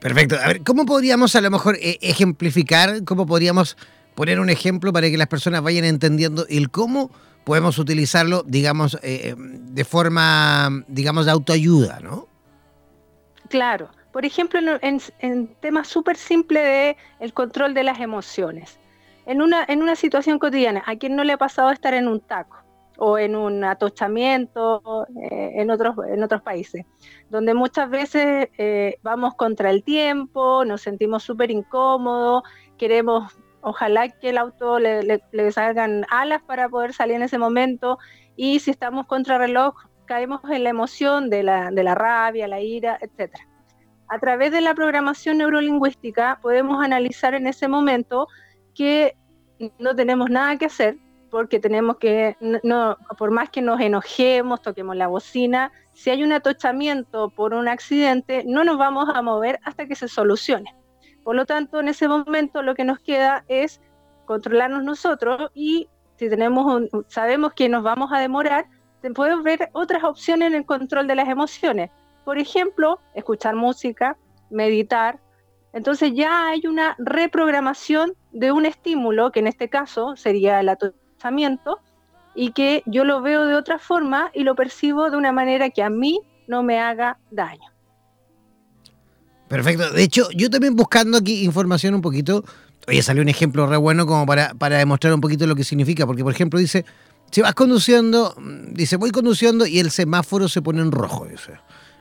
Perfecto. A ver, ¿cómo podríamos a lo mejor eh, ejemplificar, cómo podríamos poner un ejemplo para que las personas vayan entendiendo el cómo podemos utilizarlo, digamos, eh, eh, de forma, digamos, de autoayuda, ¿no? Claro. Por ejemplo, en, en temas súper simples de el control de las emociones. En una, en una situación cotidiana, ¿a quién no le ha pasado estar en un taco? O en un atochamiento eh, en, otros, en otros países, donde muchas veces eh, vamos contra el tiempo, nos sentimos súper incómodos, queremos, ojalá que el auto le, salgan alas para poder salir en ese momento, y si estamos contra reloj, caemos en la emoción de la, de la rabia, la ira, etc. A través de la programación neurolingüística podemos analizar en ese momento que no tenemos nada que hacer, porque tenemos que, no, por más que nos enojemos, toquemos la bocina, si hay un atochamiento por un accidente, no nos vamos a mover hasta que se solucione. Por lo tanto, en ese momento lo que nos queda es controlarnos nosotros y si tenemos sabemos que nos vamos a demorar, podemos ver otras opciones en el control de las emociones. Por ejemplo, escuchar música, meditar. Entonces ya hay una reprogramación de un estímulo, que en este caso sería el y que yo lo veo de otra forma y lo percibo de una manera que a mí no me haga daño. Perfecto. De hecho, yo también buscando aquí información un poquito, oye, salió un ejemplo re bueno como para, para demostrar un poquito lo que significa, porque por ejemplo dice, si vas conduciendo, dice, voy conduciendo y el semáforo se pone en rojo, dice.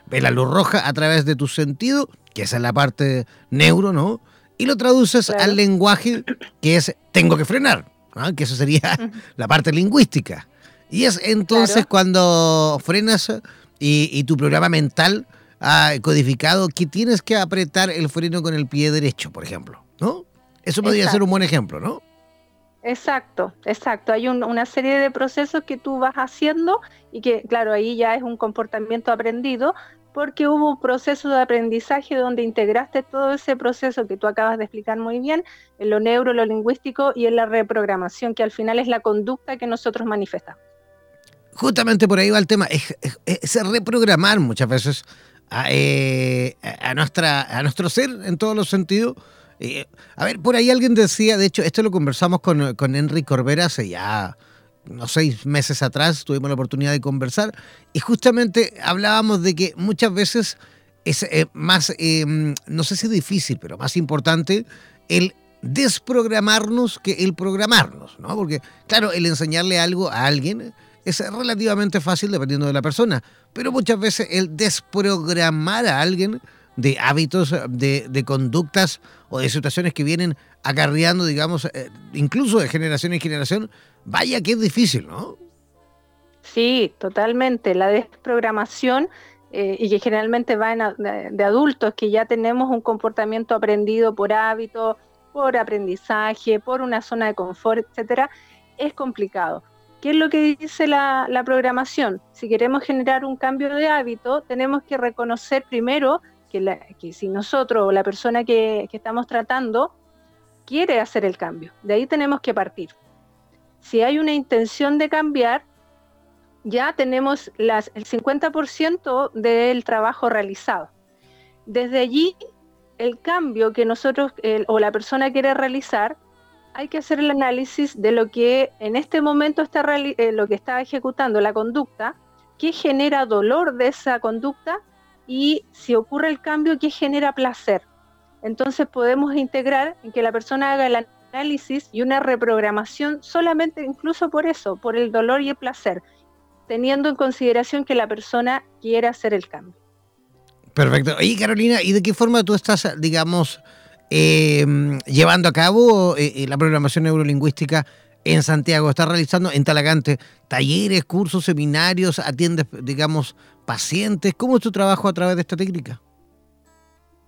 Ve la luz roja a través de tu sentido, que esa es la parte neuro, ¿no? Y lo traduces al lenguaje que es tengo que frenar, que eso sería [laughs] la parte lingüística. Y es entonces cuando frenas y, tu programa mental ha codificado que tienes que apretar el freno con el pie derecho, por ejemplo, ¿no? Eso podría ser un buen ejemplo, ¿no? Exacto, exacto. Hay una serie de procesos que tú vas haciendo y que, claro, ahí ya es un comportamiento aprendido porque hubo un proceso de aprendizaje donde integraste todo ese proceso que tú acabas de explicar muy bien, en lo neuro, lo lingüístico y en la reprogramación, que al final es la conducta que nosotros manifestamos. Justamente por ahí va el tema, es, reprogramar muchas veces eh, a, nuestra, a nuestro ser en todos los sentidos eh, a ver, por ahí alguien decía, de hecho, esto lo conversamos con, con Henry Corbera hace ya unos seis meses atrás, tuvimos la oportunidad de conversar, y justamente hablábamos de que muchas veces es eh, más, em, no sé si difícil, pero más importante el desprogramarnos que el programarnos, ¿no? Porque, claro, el enseñarle algo a alguien es relativamente fácil dependiendo de la persona, pero muchas veces el desprogramar a alguien de hábitos, de, de conductas o de situaciones que vienen acarreando, digamos, eh, incluso de generación en generación, vaya que es difícil, ¿no? Sí, totalmente. La desprogramación eh, y que generalmente va de, adultos que ya tenemos un comportamiento aprendido por hábito, por aprendizaje, por una zona de confort, etcétera, es complicado. ¿Qué es lo que dice la, la programación? Si queremos generar un cambio de hábito, tenemos que reconocer primero que, si nosotros o la persona que, estamos tratando quiere hacer el cambio, de ahí tenemos que partir. Si hay una intención de cambiar, ya tenemos el 50% del trabajo realizado. Desde allí, el cambio que nosotros o la persona quiere realizar, hay que hacer el análisis de lo que en este momento está eh, lo que está ejecutando la conducta, qué genera dolor de esa conducta y si ocurre el cambio, ¿qué genera placer? Entonces podemos integrar en que la persona haga el análisis y una reprogramación solamente incluso por eso, por el dolor y el placer, teniendo en consideración que la persona quiera hacer el cambio. Perfecto. Y Carolina, ¿y de qué forma tú estás, digamos, em, llevando a cabo eh, eh, la programación neurolingüística en Santiago? ¿Estás realizando en Talagante talleres, cursos, seminarios? ¿Atiendes, digamos, pacientes? ¿Cómo es tu trabajo a través de esta técnica?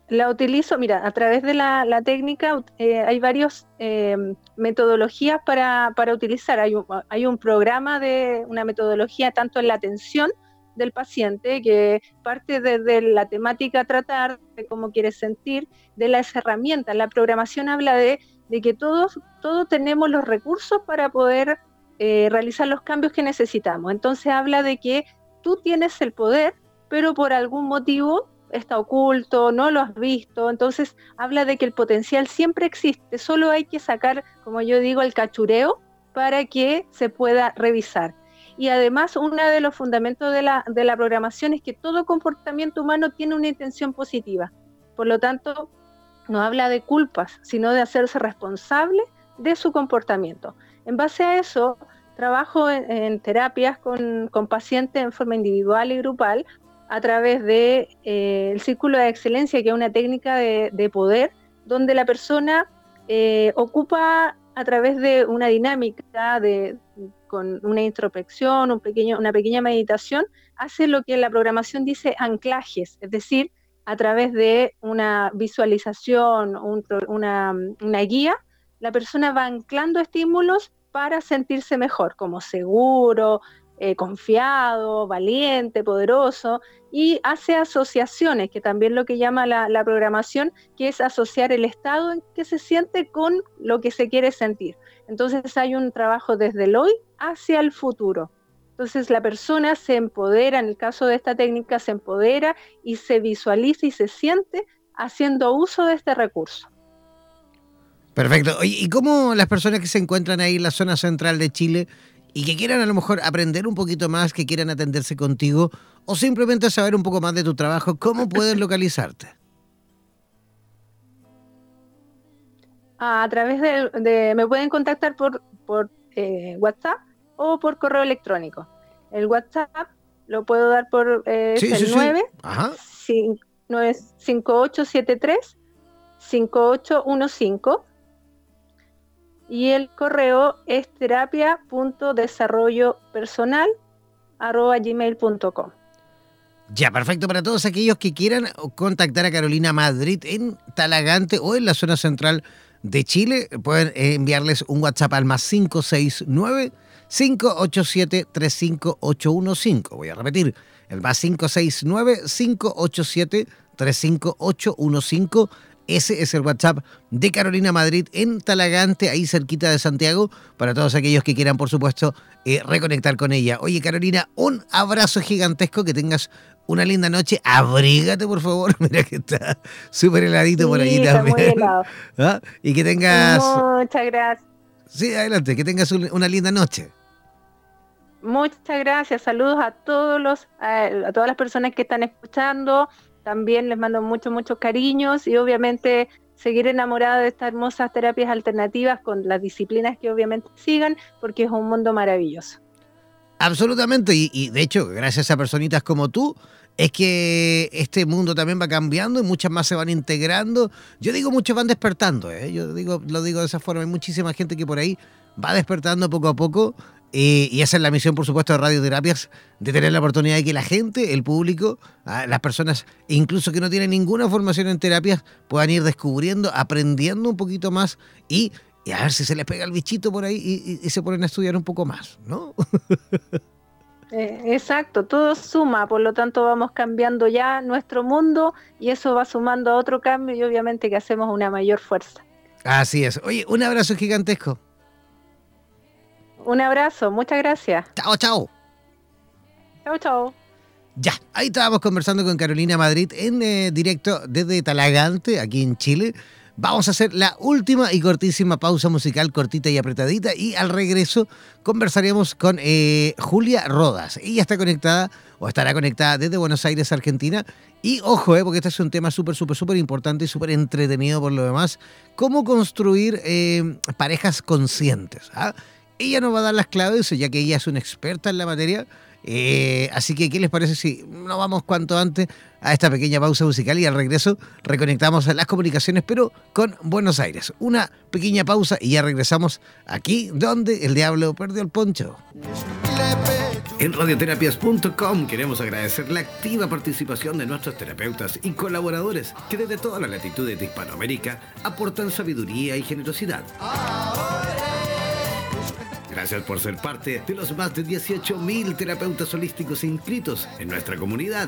La utilizo, mira, a través de la, técnica eh, hay varias em, metodologías para, utilizar. Hay un, hay un programa de una metodología tanto en la atención del paciente que parte desde la temática a tratar, de cómo quiere sentir, de las herramientas. La programación habla de, que todos, todos tenemos los recursos para poder eh, realizar los cambios que necesitamos. Entonces habla de que tú tienes el poder, pero por algún motivo está oculto, no lo has visto, entonces habla de que el potencial siempre existe, solo hay que sacar, como yo digo, el cachureo para que se pueda revisar. Y además, uno de los fundamentos de la, de la programación es que todo comportamiento humano tiene una intención positiva. Por lo tanto, no habla de culpas, sino de hacerse responsable de su comportamiento. En base a eso, Trabajo en, terapias con, pacientes en forma individual y grupal a través del de, eh, círculo de excelencia, que es una técnica de, poder, donde la persona eh, ocupa a través de una dinámica de, con una introspección, un pequeño, una pequeña meditación, hace lo que la programación dice anclajes, es decir, a través de una visualización, una, una guía, la persona va anclando estímulos para sentirse mejor, como seguro, eh, confiado, valiente, poderoso, y hace asociaciones, que también lo que llama la, la, programación, que es asociar el estado en que se siente con lo que se quiere sentir. Entonces hay un trabajo desde el hoy hacia el futuro. Entonces la persona se empodera, en el caso de esta técnica, se empodera y se visualiza y se siente haciendo uso de este recurso. Perfecto. ¿Y cómo las personas que se encuentran ahí en la zona central de Chile y que quieran a lo mejor aprender un poquito más, que quieran atenderse contigo o simplemente saber un poco más de tu trabajo, ¿cómo pueden localizarte? A través de, me pueden contactar por, por eh, WhatsApp o por correo electrónico. El WhatsApp lo puedo dar por eh, el 9, 5873 5815 y el correo es terapia.desarrollopersonal.gmail.com. Ya, perfecto para todos aquellos que quieran contactar a Carolina Madrid en Talagante o en la zona central de Chile. Pueden enviarles un WhatsApp al más 569 587 35815. Voy a repetir, el más 569 587 35815 ese es el WhatsApp de Carolina Madrid en Talagante, ahí cerquita de Santiago, para todos aquellos que quieran, por supuesto, eh, reconectar con ella. Oye, Carolina, un abrazo gigantesco, que tengas una linda noche. Abrígate, por favor. [laughs] Mira que está súper heladito por ahí también. [laughs] ¿Ah? Y que tengas. Muchas gracias. Sí, adelante, que tengas una linda noche. Muchas gracias, saludos a todos los, a todas las personas que están escuchando, también les mando muchos, muchos cariños y obviamente seguir enamorada de estas hermosas terapias alternativas con las disciplinas que obviamente sigan, porque es un mundo maravilloso. Absolutamente, y, de hecho, gracias a personitas como tú, es que este mundo también va cambiando y muchas más se van integrando. Yo digo, muchos van despertando, ¿eh? yo digo, lo digo de esa forma, hay muchísima gente que por ahí va despertando poco a poco y esa es la misión, por supuesto, de Radioterapias, de tener la oportunidad de que la gente, el público, ah, las personas, incluso que no tienen ninguna formación en terapias, puedan ir descubriendo, aprendiendo un poquito más y, a ver si se les pega el bichito por ahí y, se ponen a estudiar un poco más, ¿no? [laughs] Eh, exacto, todo suma, por lo tanto vamos cambiando ya nuestro mundo y eso va sumando a otro cambio y obviamente que hacemos una mayor fuerza. Así es. Oye, un abrazo gigantesco. Un abrazo, muchas gracias. Chao, chao. Chao, chao. Ya, ahí estábamos conversando con Carolina Madrid en eh, directo desde Talagante, aquí en Chile. Vamos a hacer la última y cortísima pausa musical, cortita y apretadita, y al regreso conversaremos con eh, Julia Rodas. Ella está conectada o estará conectada desde Buenos Aires, Argentina. Y ojo, eh, porque este es un tema súper, súper, súper importante y súper entretenido por lo demás. Cómo construir parejas conscientes. ¿ah? Ella nos va a dar las claves, ya que ella es una experta en la materia. Eh, así que, ¿qué les parece si nos vamos cuanto antes a esta pequeña pausa musical y al regreso reconectamos las comunicaciones, pero con Buenos Aires? Una pequeña pausa y ya regresamos aquí donde el diablo perdió el poncho. En radioterapias.com queremos agradecer la activa participación de nuestros terapeutas y colaboradores que desde todas las latitudes de Hispanoamérica aportan sabiduría y generosidad. Gracias por ser parte de los más de 18.000 terapeutas holísticos inscritos en nuestra comunidad.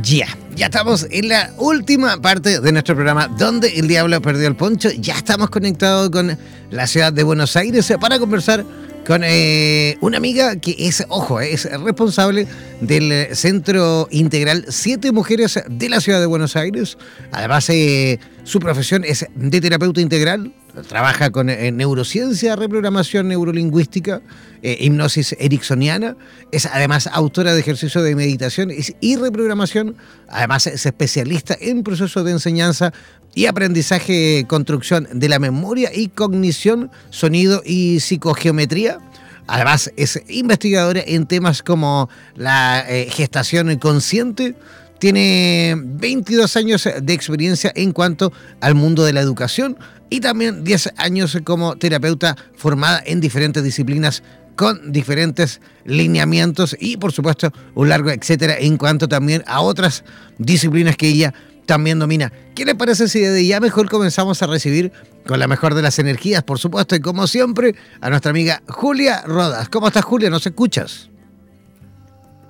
Ya, Ya estamos en la última parte de nuestro programa, donde el diablo perdió el poncho. Ya estamos conectados con la ciudad de Buenos Aires para conversar con eh, una amiga que es, ojo, es responsable del Centro Integral Siete Mujeres de la ciudad de Buenos Aires. Además, eh, su profesión es de terapeuta integral, trabaja con eh, neurociencia, reprogramación neurolingüística, eh, hipnosis ericksoniana, es además autora de ejercicios de meditación y reprogramación, además es especialista en procesos de enseñanza y aprendizaje, construcción de la memoria y cognición, sonido y psicogeometría. Además es investigadora en temas como la eh, gestación consciente, tiene 22 años de experiencia en cuanto al mundo de la educación y también 10 años como terapeuta formada en diferentes disciplinas con diferentes lineamientos y por supuesto un largo etcétera en cuanto también a otras disciplinas que ella también domina. ¿Qué le parece si desde ya mejor comenzamos a recibir con la mejor de las energías, por supuesto, y como siempre, a nuestra amiga Julia Rodas? ¿Cómo estás, Julia? ¿Nos escuchas?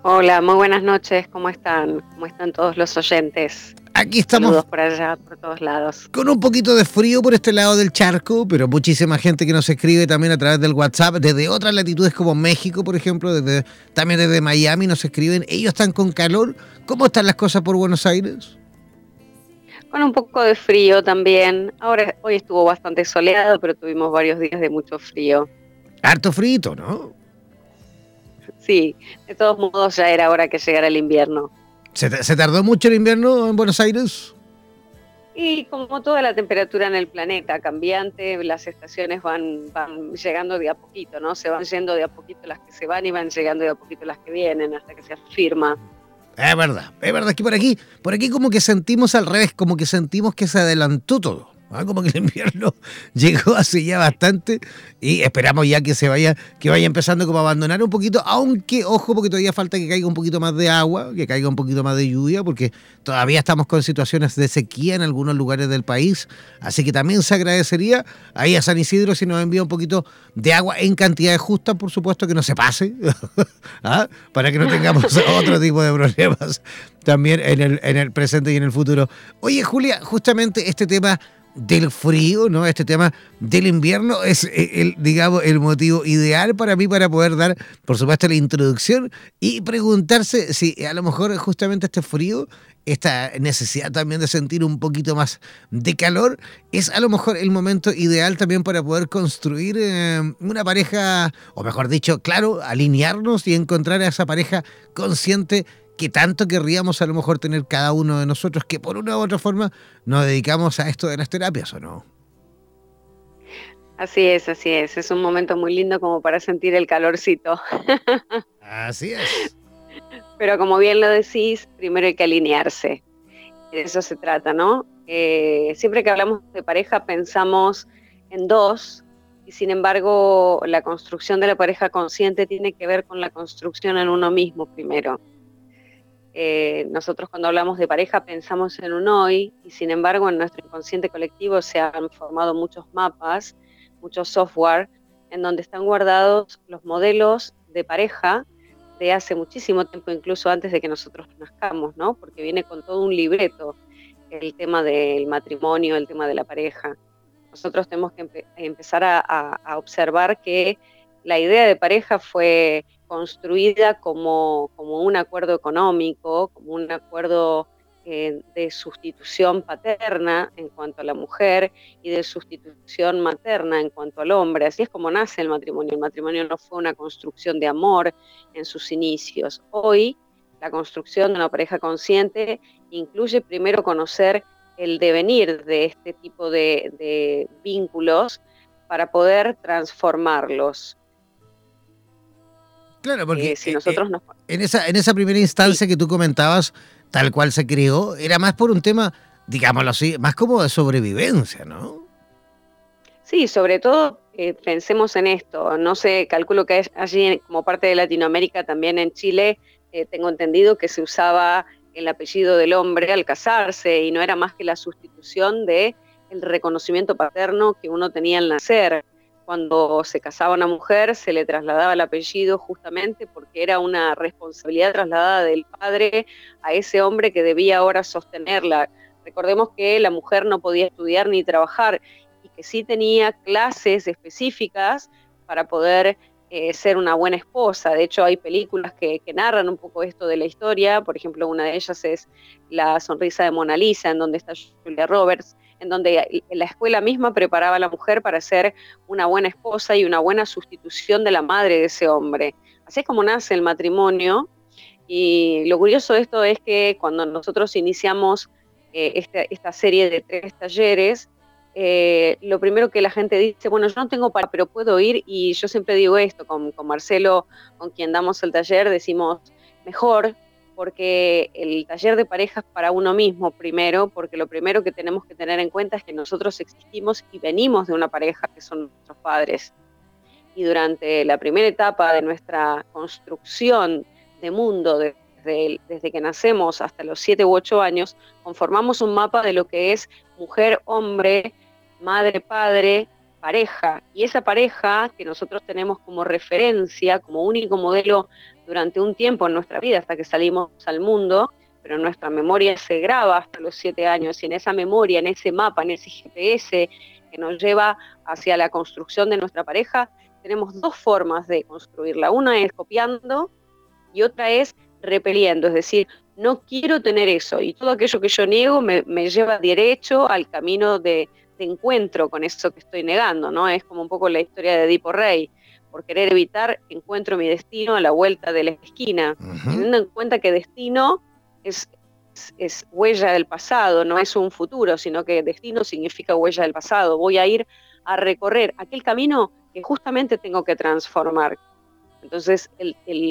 Hola, muy buenas noches. ¿Cómo están? ¿Cómo están todos los oyentes? Aquí estamos. Saludos por allá, por todos lados. Con un poquito de frío por este lado del charco, pero muchísima gente que nos escribe también a través del WhatsApp, desde otras latitudes como México, por ejemplo, desde, también desde Miami nos escriben. Ellos están con calor. ¿Cómo están las cosas por Buenos Aires? Con un poco de frío también. Ahora, hoy estuvo bastante soleado, pero tuvimos varios días de mucho frío. Harto frito, ¿no? Sí, de todos modos ya era hora que llegara el invierno. ¿Se, tardó mucho el invierno en Buenos Aires? Y como toda la temperatura en el planeta cambiante, las estaciones van, van llegando de a poquito, ¿no? Se van yendo de a poquito las que se van y van llegando de a poquito las que vienen hasta que se afirma. Es verdad, es verdad que por aquí, por aquí como que sentimos al revés, como que sentimos que se adelantó todo. ¿Ah? como que el invierno [laughs] llegó hace ya bastante y esperamos ya que se vaya, que vaya empezando como a abandonar un poquito, aunque ojo porque todavía falta que caiga un poquito más de agua, que caiga un poquito más de lluvia, porque todavía estamos con situaciones de sequía en algunos lugares del país, así que también se agradecería ahí a San Isidro si nos envía un poquito de agua en cantidades justas, por supuesto que no se pase, [laughs] ¿ah? para que no tengamos [laughs] otro tipo de problemas también en el, en el presente y en el futuro. Oye Julia, justamente este tema del frío, ¿no? Este tema del invierno es eh, el, digamos, el motivo ideal para mí para poder dar, por supuesto, la introducción y preguntarse si a lo mejor justamente este frío, esta necesidad también de sentir un poquito más de calor, es a lo mejor el momento ideal también para poder construir eh, una pareja, o mejor dicho, claro, alinearnos y encontrar a esa pareja consciente que tanto querríamos a lo mejor tener cada uno de nosotros que por una u otra forma nos dedicamos a esto de las terapias o no. Así es, así es. Es un momento muy lindo como para sentir el calorcito. [laughs] Así es. Pero como bien lo decís, primero hay que alinearse. De eso se trata, ¿no? Eh, siempre que hablamos de pareja pensamos en dos y sin embargo la construcción de la pareja consciente tiene que ver con la construcción en uno mismo primero. Eh, nosotros cuando hablamos de pareja pensamos en un hoy y sin embargo en nuestro inconsciente colectivo se han formado muchos mapas, muchos software en donde están guardados los modelos de pareja de hace muchísimo tiempo, incluso antes de que nosotros nazcamos, ¿no? Porque viene con todo un libreto el tema del matrimonio, el tema de la pareja. Nosotros tenemos que empezar a observar que la idea de pareja fue construida como, un acuerdo económico, como un acuerdo eh, de sustitución paterna en cuanto a la mujer y de sustitución materna en cuanto al hombre. Así es como nace el matrimonio. El matrimonio no fue una construcción de amor en sus inicios. Hoy la construcción de una pareja consciente incluye primero conocer el devenir de este tipo de vínculos para poder transformarlos. Claro, porque si eh, nosotros eh, en, esa, en esa primera instancia que tú comentabas, tal cual se creó, era más por un tema, digámoslo así, más como de sobrevivencia, ¿no? Sí, sobre todo eh, pensemos en esto. No sé, calculo que allí como parte de Latinoamérica, también en Chile, tengo entendido que se usaba el apellido del hombre al casarse y no era más que la sustitución de el reconocimiento paterno que uno tenía al nacer cuando se casaba una mujer se le trasladaba el apellido justamente porque era una responsabilidad trasladada del padre a ese hombre que debía ahora sostenerla. Recordemos que la mujer no podía estudiar ni trabajar y que sí tenía clases específicas para poder eh, ser una buena esposa. De hecho, hay películas que, que, narran un poco esto de la historia. Por ejemplo, una de ellas es La sonrisa de Mona Lisa, en donde está Julia Roberts en donde la escuela misma preparaba a la mujer para ser una buena esposa y una buena sustitución de la madre de ese hombre. Así es como nace el matrimonio. Y lo curioso de esto es que cuando nosotros iniciamos eh, esta, serie de tres talleres, eh, lo primero que la gente dice, bueno, yo no tengo para, pero puedo ir, y yo siempre digo esto, con, con Marcelo, con quien damos el taller, decimos, mejor porque el taller de parejas para uno mismo primero, porque lo primero que tenemos que tener en cuenta es que nosotros existimos y venimos de una pareja que son nuestros padres. Y durante la primera etapa de nuestra construcción de mundo, desde, desde que nacemos hasta los 7 u 8 años, conformamos un mapa de lo que es mujer, hombre, madre, padre, pareja. Y esa pareja que nosotros tenemos como referencia, como único modelo durante un tiempo en nuestra vida hasta que salimos al mundo, pero nuestra memoria se graba hasta los siete años y en esa memoria, en ese mapa, en ese GPS que nos lleva hacia la construcción de nuestra pareja, tenemos dos formas de construirla. Una es copiando y otra es repeliendo, es decir, no quiero tener eso y todo aquello que yo niego me, lleva derecho al camino de, de, encuentro con eso que estoy negando, ¿no? Es como un poco la historia de Edipo Rey por querer evitar, encuentro mi destino a la vuelta de la esquina, teniendo en cuenta que destino es, es, huella del pasado, no es un futuro, sino que destino significa huella del pasado. Voy a ir a recorrer aquel camino que justamente tengo que transformar. Entonces,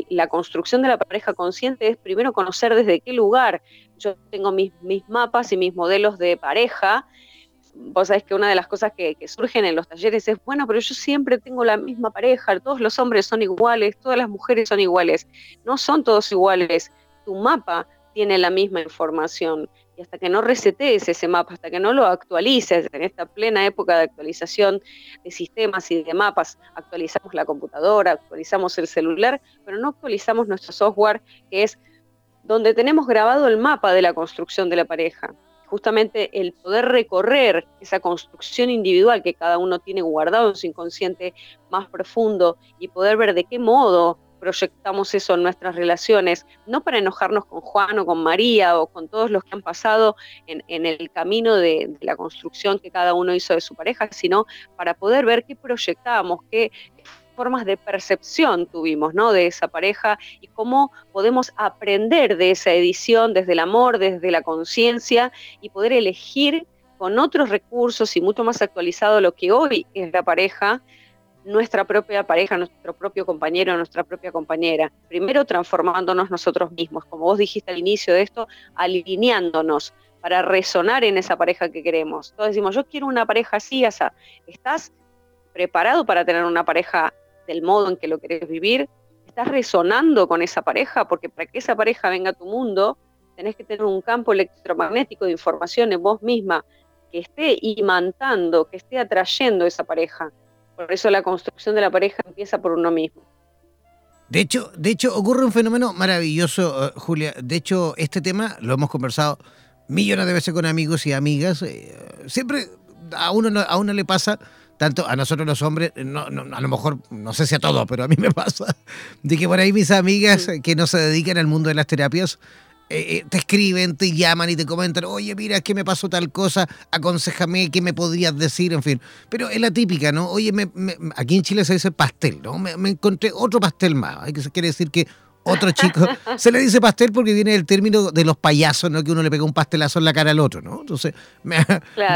la construcción de la pareja consciente es primero conocer desde qué lugar yo tengo mis, mis mapas y mis modelos de pareja vos sabés que una de las cosas que, surgen en los talleres es, bueno, pero yo siempre tengo la misma pareja, todos los hombres son iguales, todas las mujeres son iguales. No son todos iguales. Tu mapa tiene la misma información. Y hasta que no resetees ese mapa, hasta que no lo actualices en esta plena época de actualización de sistemas y de mapas, actualizamos la computadora, actualizamos el celular, pero no actualizamos nuestro software, que es donde tenemos grabado el mapa de la construcción de la pareja justamente el poder recorrer esa construcción individual que cada uno tiene guardado en su inconsciente más profundo y poder ver de qué modo proyectamos eso en nuestras relaciones, no para enojarnos con Juan o con María o con todos los que han pasado en, el camino de, de, la construcción que cada uno hizo de su pareja, sino para poder ver qué proyectamos, qué formas de percepción tuvimos, ¿no? De esa pareja y cómo podemos aprender de esa edición desde el amor, desde la conciencia y poder elegir con otros recursos y mucho más actualizado lo que hoy es la pareja, nuestra propia pareja, nuestro propio compañero, nuestra propia compañera. Primero transformándonos nosotros mismos, como vos dijiste al inicio de esto, alineándonos para resonar en esa pareja que queremos. Todos decimos, yo quiero una pareja así, esa. ¿Estás preparado para tener una pareja del modo en que lo querés vivir, estás resonando con esa pareja, porque para que esa pareja venga a tu mundo, tenés que tener un campo electromagnético de información en vos misma que esté imantando, que esté atrayendo esa pareja. Por eso la construcción de la pareja empieza por uno mismo. De hecho, de hecho ocurre un fenómeno maravilloso, eh, Julia. De hecho, este tema lo hemos conversado millones de veces con amigos y amigas. Eh, siempre a uno, a uno le pasa tanto a nosotros los hombres, no, a lo mejor, no sé si a todos, pero a mí [laughs] me pasa, de que por ahí mis amigas que no se dedican al mundo de las terapias, eh, eh, te escriben, te llaman y te comentan, oye, mira, es que me pasó tal cosa, aconsejame, ¿qué me podrías decir? En fin. Pero es la típica, ¿no? Oye, aquí en Chile se dice pastel, ¿no? Me, encontré otro pastel más. Hay que quiere decir que otro chico. Se le dice pastel porque viene el término de los payasos, ¿no? Que uno le pega un pastelazo en la cara al otro, ¿no? Entonces, me,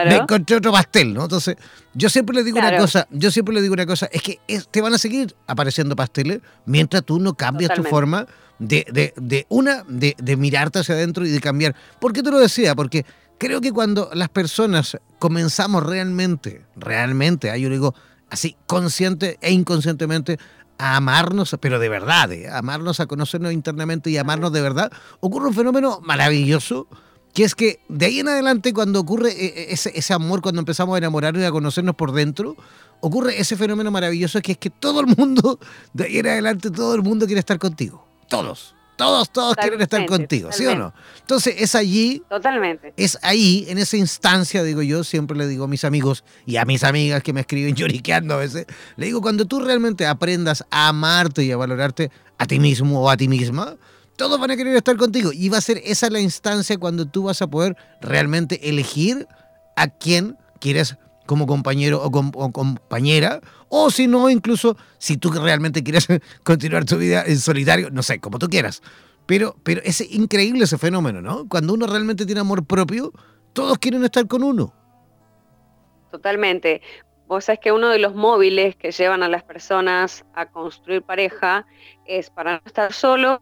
encontré otro pastel, ¿no? Entonces, yo siempre le digo una cosa, yo siempre le digo una cosa, es que te van a seguir apareciendo pasteles mientras tú no cambias tu forma de, de, de una, de, de, mirarte hacia adentro y de cambiar. ¿Por qué te lo decía? Porque creo que cuando las personas comenzamos realmente, realmente, ahí yo digo, así, consciente e inconscientemente, a amarnos, pero de verdad, ¿eh? amarnos, a conocernos internamente y amarnos de verdad, ocurre un fenómeno maravilloso que es que de ahí en adelante cuando ocurre eh, eh, ese, ese amor, cuando empezamos a enamorarnos y a conocernos por dentro, ocurre ese fenómeno maravilloso que es que todo el mundo, de ahí en adelante, todo el mundo quiere estar contigo. Todos. Todos, todos quieren estar Totalmente, contigo, ¿sí o no? Entonces es allí, Totalmente. es ahí, en esa instancia, digo yo, siempre le digo a mis amigos y a mis amigas que me escriben [laughs] lloriqueando a veces, le digo, cuando tú realmente aprendas a amarte y a valorarte a ti mismo o a ti misma, todos van a querer estar contigo. Y va a ser esa la instancia cuando tú vas a poder realmente elegir a quién quieres como compañero o, com- o compañera, o si no, incluso si tú realmente quieres [laughs] continuar tu vida en solitario, no sé, como tú quieras. Pero, pero es increíble ese fenómeno, ¿no? Cuando uno realmente tiene amor propio, todos quieren estar con uno. Totalmente. Vos sabés que uno de los móviles que llevan a las personas a construir pareja es para no estar solos,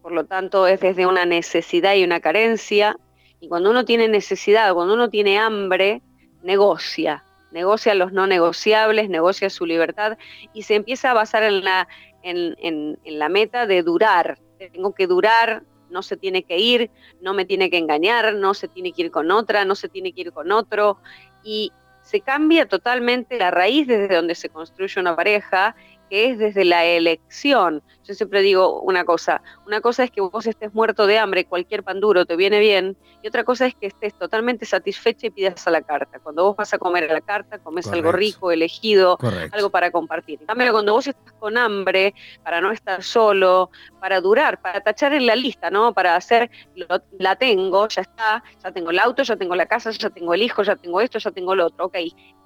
por lo tanto es desde una necesidad y una carencia. Y cuando uno tiene necesidad, cuando uno tiene hambre, negocia, negocia los no negociables, negocia su libertad y se empieza a basar en la, en, en- la meta de durar. Tengo que durar, no se tiene que ir, no me tiene que engañar, no se tiene que ir con otra, no se tiene que ir con otro. Y se cambia totalmente la raíz desde donde se construye una pareja, que es desde la elección. Yo siempre digo una cosa, una cosa es que vos estés muerto de hambre, cualquier pan duro te viene bien, y otra cosa es que estés totalmente satisfecha y pidas a la carta. Cuando vos vas a comer a la carta, comes algo rico, elegido, Correcto. algo para compartir. En cambio, cuando vos estás con hambre, para no estar solo, para durar, para tachar en la lista, ¿no? Para hacer, lo- la tengo, ya está, ya tengo el auto, ya tengo la casa, ya tengo el hijo, ya tengo esto, ya tengo lo otro. Ok,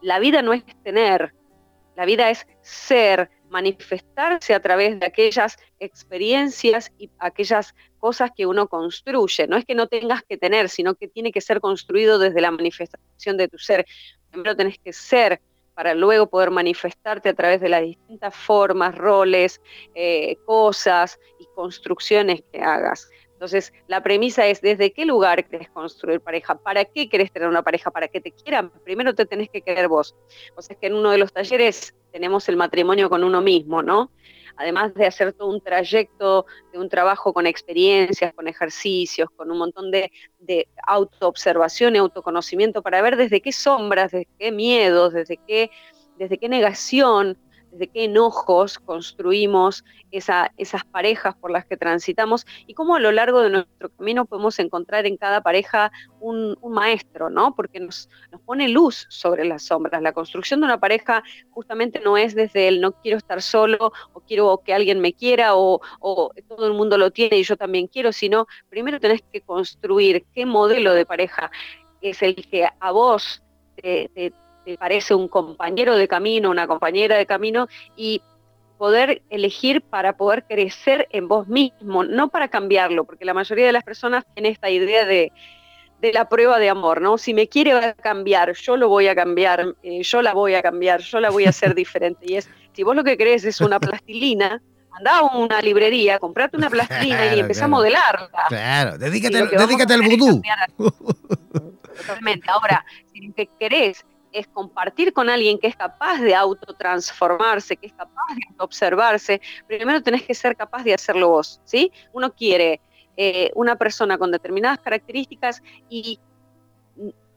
la vida no es tener, la vida es ser, manifestarse a través de aquellas experiencias y aquellas cosas que uno construye. No es que no tengas que tener, sino que tiene que ser construido desde la manifestación de tu ser. Primero tenés que ser para luego poder manifestarte a través de las distintas formas, roles, eh, cosas y construcciones que hagas. Entonces, la premisa es desde qué lugar querés construir pareja, para qué querés tener una pareja, para que te quieran. Primero te tenés que querer vos. O sea, es que en uno de los talleres tenemos el matrimonio con uno mismo, ¿no? Además de hacer todo un trayecto de un trabajo con experiencias, con ejercicios, con un montón de, de autoobservación y autoconocimiento para ver desde qué sombras, desde qué miedos, desde qué, desde qué negación, desde qué enojos construimos esa, esas parejas por las que transitamos y cómo a lo largo de nuestro camino podemos encontrar en cada pareja un, maestro, ¿no? Porque nos, pone luz sobre las sombras. La construcción de una pareja justamente no es desde el no quiero estar solo o quiero que alguien me quiera o, todo el mundo lo tiene y yo también quiero, sino primero tenés que construir qué modelo de pareja es el que a vos te- te parece un compañero de camino, una compañera de camino y poder elegir para poder crecer en vos mismo, no para cambiarlo, porque la mayoría de las personas tienen esta idea de, de la prueba de amor, ¿no? Si me quiere va a cambiar, yo lo voy a cambiar, eh, yo la voy a cambiar, yo la voy a hacer diferente. Y es, si vos lo que querés es una plastilina, andá a una librería, comprate una plastilina y empezá claro. a modelarla. Claro, dedícate, al- dedícate al vudú. [laughs] Totalmente. Ahora, si lo que querés es compartir con alguien que es capaz de autotransformarse, que es capaz de observarse, primero tenés que ser capaz de hacerlo vos, ¿sí? Uno quiere eh, una persona con determinadas características y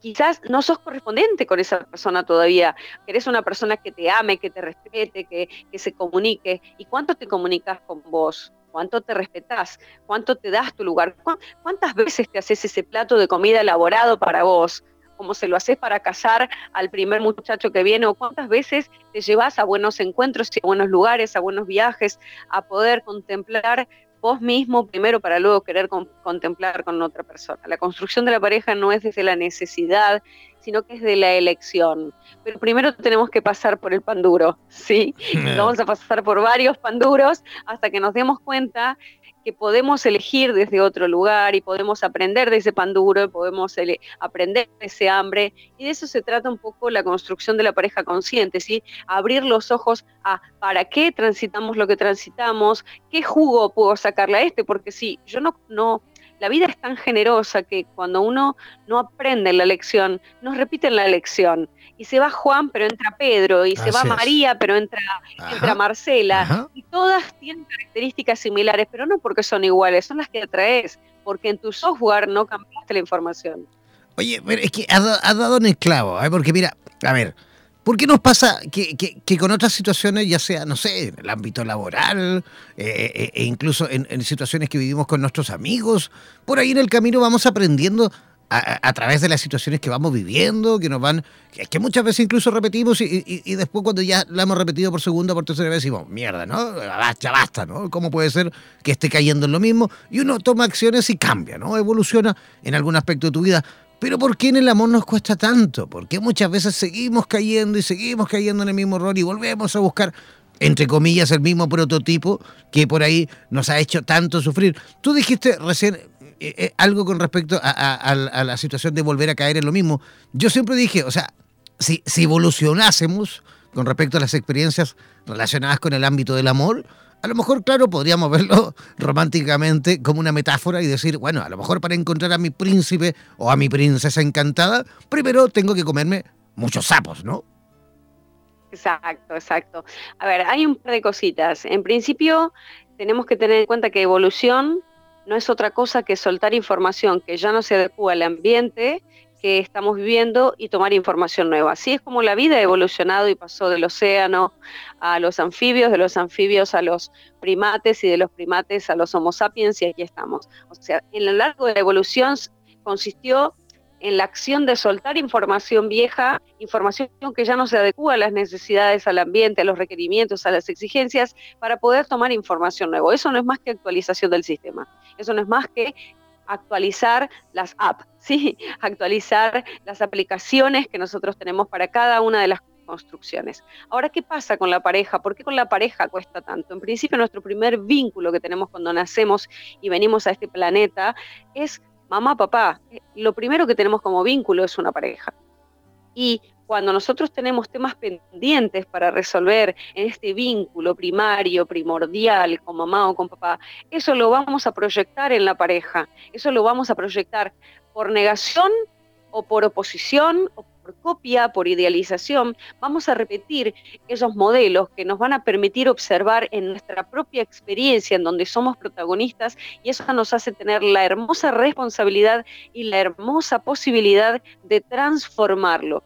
quizás no sos correspondiente con esa persona todavía. Querés una persona que te ame, que te respete, que, que se comunique. ¿Y cuánto te comunicas con vos? ¿Cuánto te respetás? ¿Cuánto te das tu lugar? ¿Cuán- ¿Cuántas veces te haces ese plato de comida elaborado para vos? Como se lo haces para casar al primer muchacho que viene, o cuántas veces te llevas a buenos encuentros a buenos lugares, a buenos viajes, a poder contemplar vos mismo primero para luego querer con- contemplar con otra persona. La construcción de la pareja no es desde la necesidad, sino que es de la elección. Pero primero tenemos que pasar por el pan duro, ¿sí? [laughs] Vamos a pasar por varios pan duros hasta que nos demos cuenta que podemos elegir desde otro lugar y podemos aprender de ese pan duro, y podemos aprender de ese hambre. Y de eso se trata un poco la construcción de la pareja consciente, ¿sí? Abrir los ojos a para qué transitamos lo que transitamos, qué jugo puedo sacarle a este, porque si yo no, no, la vida es tan generosa que cuando uno no aprende la lección, nos repiten la lección. Y se va Juan, pero entra Pedro, y se va es. María, pero entra, entra Marcela. ajá. Y todas tienen características similares, pero no porque son iguales, son las que atraes. porque en tu software no cambiaste la información. Oye, pero es que has dado en el clavo, ¿eh? porque mira, a ver, ¿por qué nos pasa que, que- que con otras situaciones, ya sea, no sé, en el ámbito laboral, eh, eh, e incluso en, en situaciones que vivimos con nuestros amigos, por ahí en el camino vamos aprendiendo a, a- a través de las situaciones que vamos viviendo, que nos van, que, que muchas veces incluso repetimos y, y- y después cuando ya la hemos repetido por segunda, por tercera vez decimos, mierda, ¿no? Basta, basta, ¿no? ¿Cómo puede ser que esté cayendo en lo mismo? Y uno toma acciones y cambia, ¿no? Evoluciona en algún aspecto de tu vida. Pero ¿por qué en el amor nos cuesta tanto? ¿Por qué muchas veces seguimos cayendo y seguimos cayendo en el mismo error y volvemos a buscar, entre comillas, el mismo prototipo que por ahí nos ha hecho tanto sufrir? Tú dijiste recién eh, eh, algo con respecto a, a- a la- situación de volver a caer en lo mismo. Yo siempre dije, o sea, si, si evolucionásemos con respecto a las experiencias relacionadas con el ámbito del amor, a lo mejor, claro, podríamos verlo [laughs] románticamente como una metáfora y decir, bueno, a lo mejor para encontrar a mi príncipe o a mi princesa encantada, primero tengo que comerme muchos sapos, ¿no? Exacto, exacto. A ver, hay un par de cositas. En principio, tenemos que tener en cuenta que evolución no es otra cosa que soltar información que ya no se adecua al ambiente que estamos viviendo y tomar información nueva. Así es como la vida ha evolucionado y pasó del océano a los anfibios, de los anfibios a los primates y de los primates a los homo sapiens y aquí estamos. O sea, en lo largo de la evolución consistió en la acción de soltar información vieja, información que ya no se adecua a las necesidades, al ambiente, a los requerimientos, a las exigencias, para poder tomar información nueva. Eso no es más que actualización del sistema. Eso no es más que actualizar las apps, ¿sí? [laughs] actualizar las aplicaciones que nosotros tenemos para cada una de las construcciones. Ahora, ¿qué pasa con la pareja? ¿Por qué con la pareja cuesta tanto? En principio, nuestro primer vínculo que tenemos cuando nacemos y venimos a este planeta es mamá, papá. Eh, Lo primero que tenemos como vínculo es una pareja. Y cuando nosotros tenemos temas pendientes para resolver en este vínculo primario, primordial, con mamá o con papá, eso lo vamos a proyectar en la pareja. Eso lo vamos a proyectar por negación o por oposición o por copia, por idealización. Vamos a repetir esos modelos que nos van a permitir observar en nuestra propia experiencia, en donde somos protagonistas, y eso nos hace tener la hermosa responsabilidad y la hermosa posibilidad de transformarlo.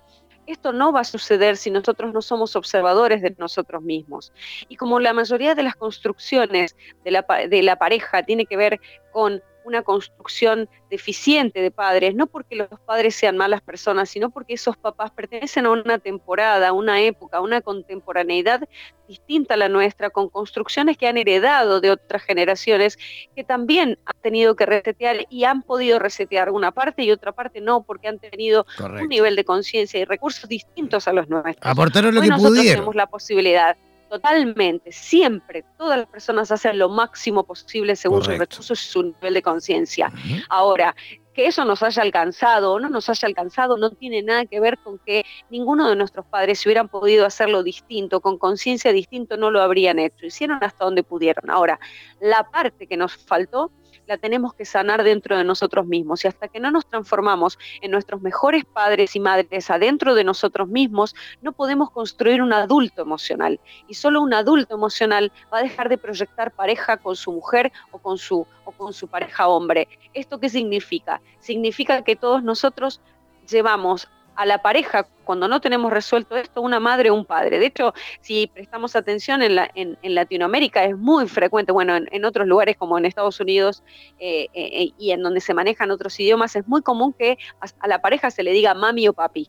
Esto no va a suceder si nosotros no somos observadores de nosotros mismos. Y como la mayoría de las construcciones de la, pareja tiene que ver con una construcción deficiente de padres, no porque los padres sean malas personas, sino porque esos papás pertenecen a una temporada, a una época, a una contemporaneidad distinta a la nuestra, con construcciones que han heredado de otras generaciones, que también han tenido que resetear y han podido resetear una parte y otra parte no, porque han tenido un nivel de conciencia y recursos distintos a los nuestros. Aportaron lo Hoy que nosotros pudieron. tenemos la posibilidad, totalmente, siempre, todas las personas hacen lo máximo posible según sus recursos y su nivel de conciencia. Ahora, que eso nos haya alcanzado o no nos haya alcanzado no tiene nada que ver con que ninguno de nuestros padres, si hubieran podido hacerlo distinto, con conciencia distinto, no lo habrían hecho. Hicieron hasta donde pudieron. Ahora, la parte que nos faltó la tenemos que sanar dentro de nosotros mismos. Y hasta que no nos transformamos en nuestros mejores padres y madres adentro de nosotros mismos, no podemos construir un adulto emocional. Y solo un adulto emocional va a dejar de proyectar pareja con su mujer o con su, o con su pareja hombre. ¿Esto qué significa? Significa que todos nosotros llevamos a la pareja, cuando no tenemos resuelto esto, una madre o un padre. De hecho, si prestamos atención en, la, en, en Latinoamérica, es muy frecuente, bueno, en, en, otros lugares como en Estados Unidos eh, eh, y en donde se manejan otros idiomas, es muy común que a, a la pareja se le diga mami o papi.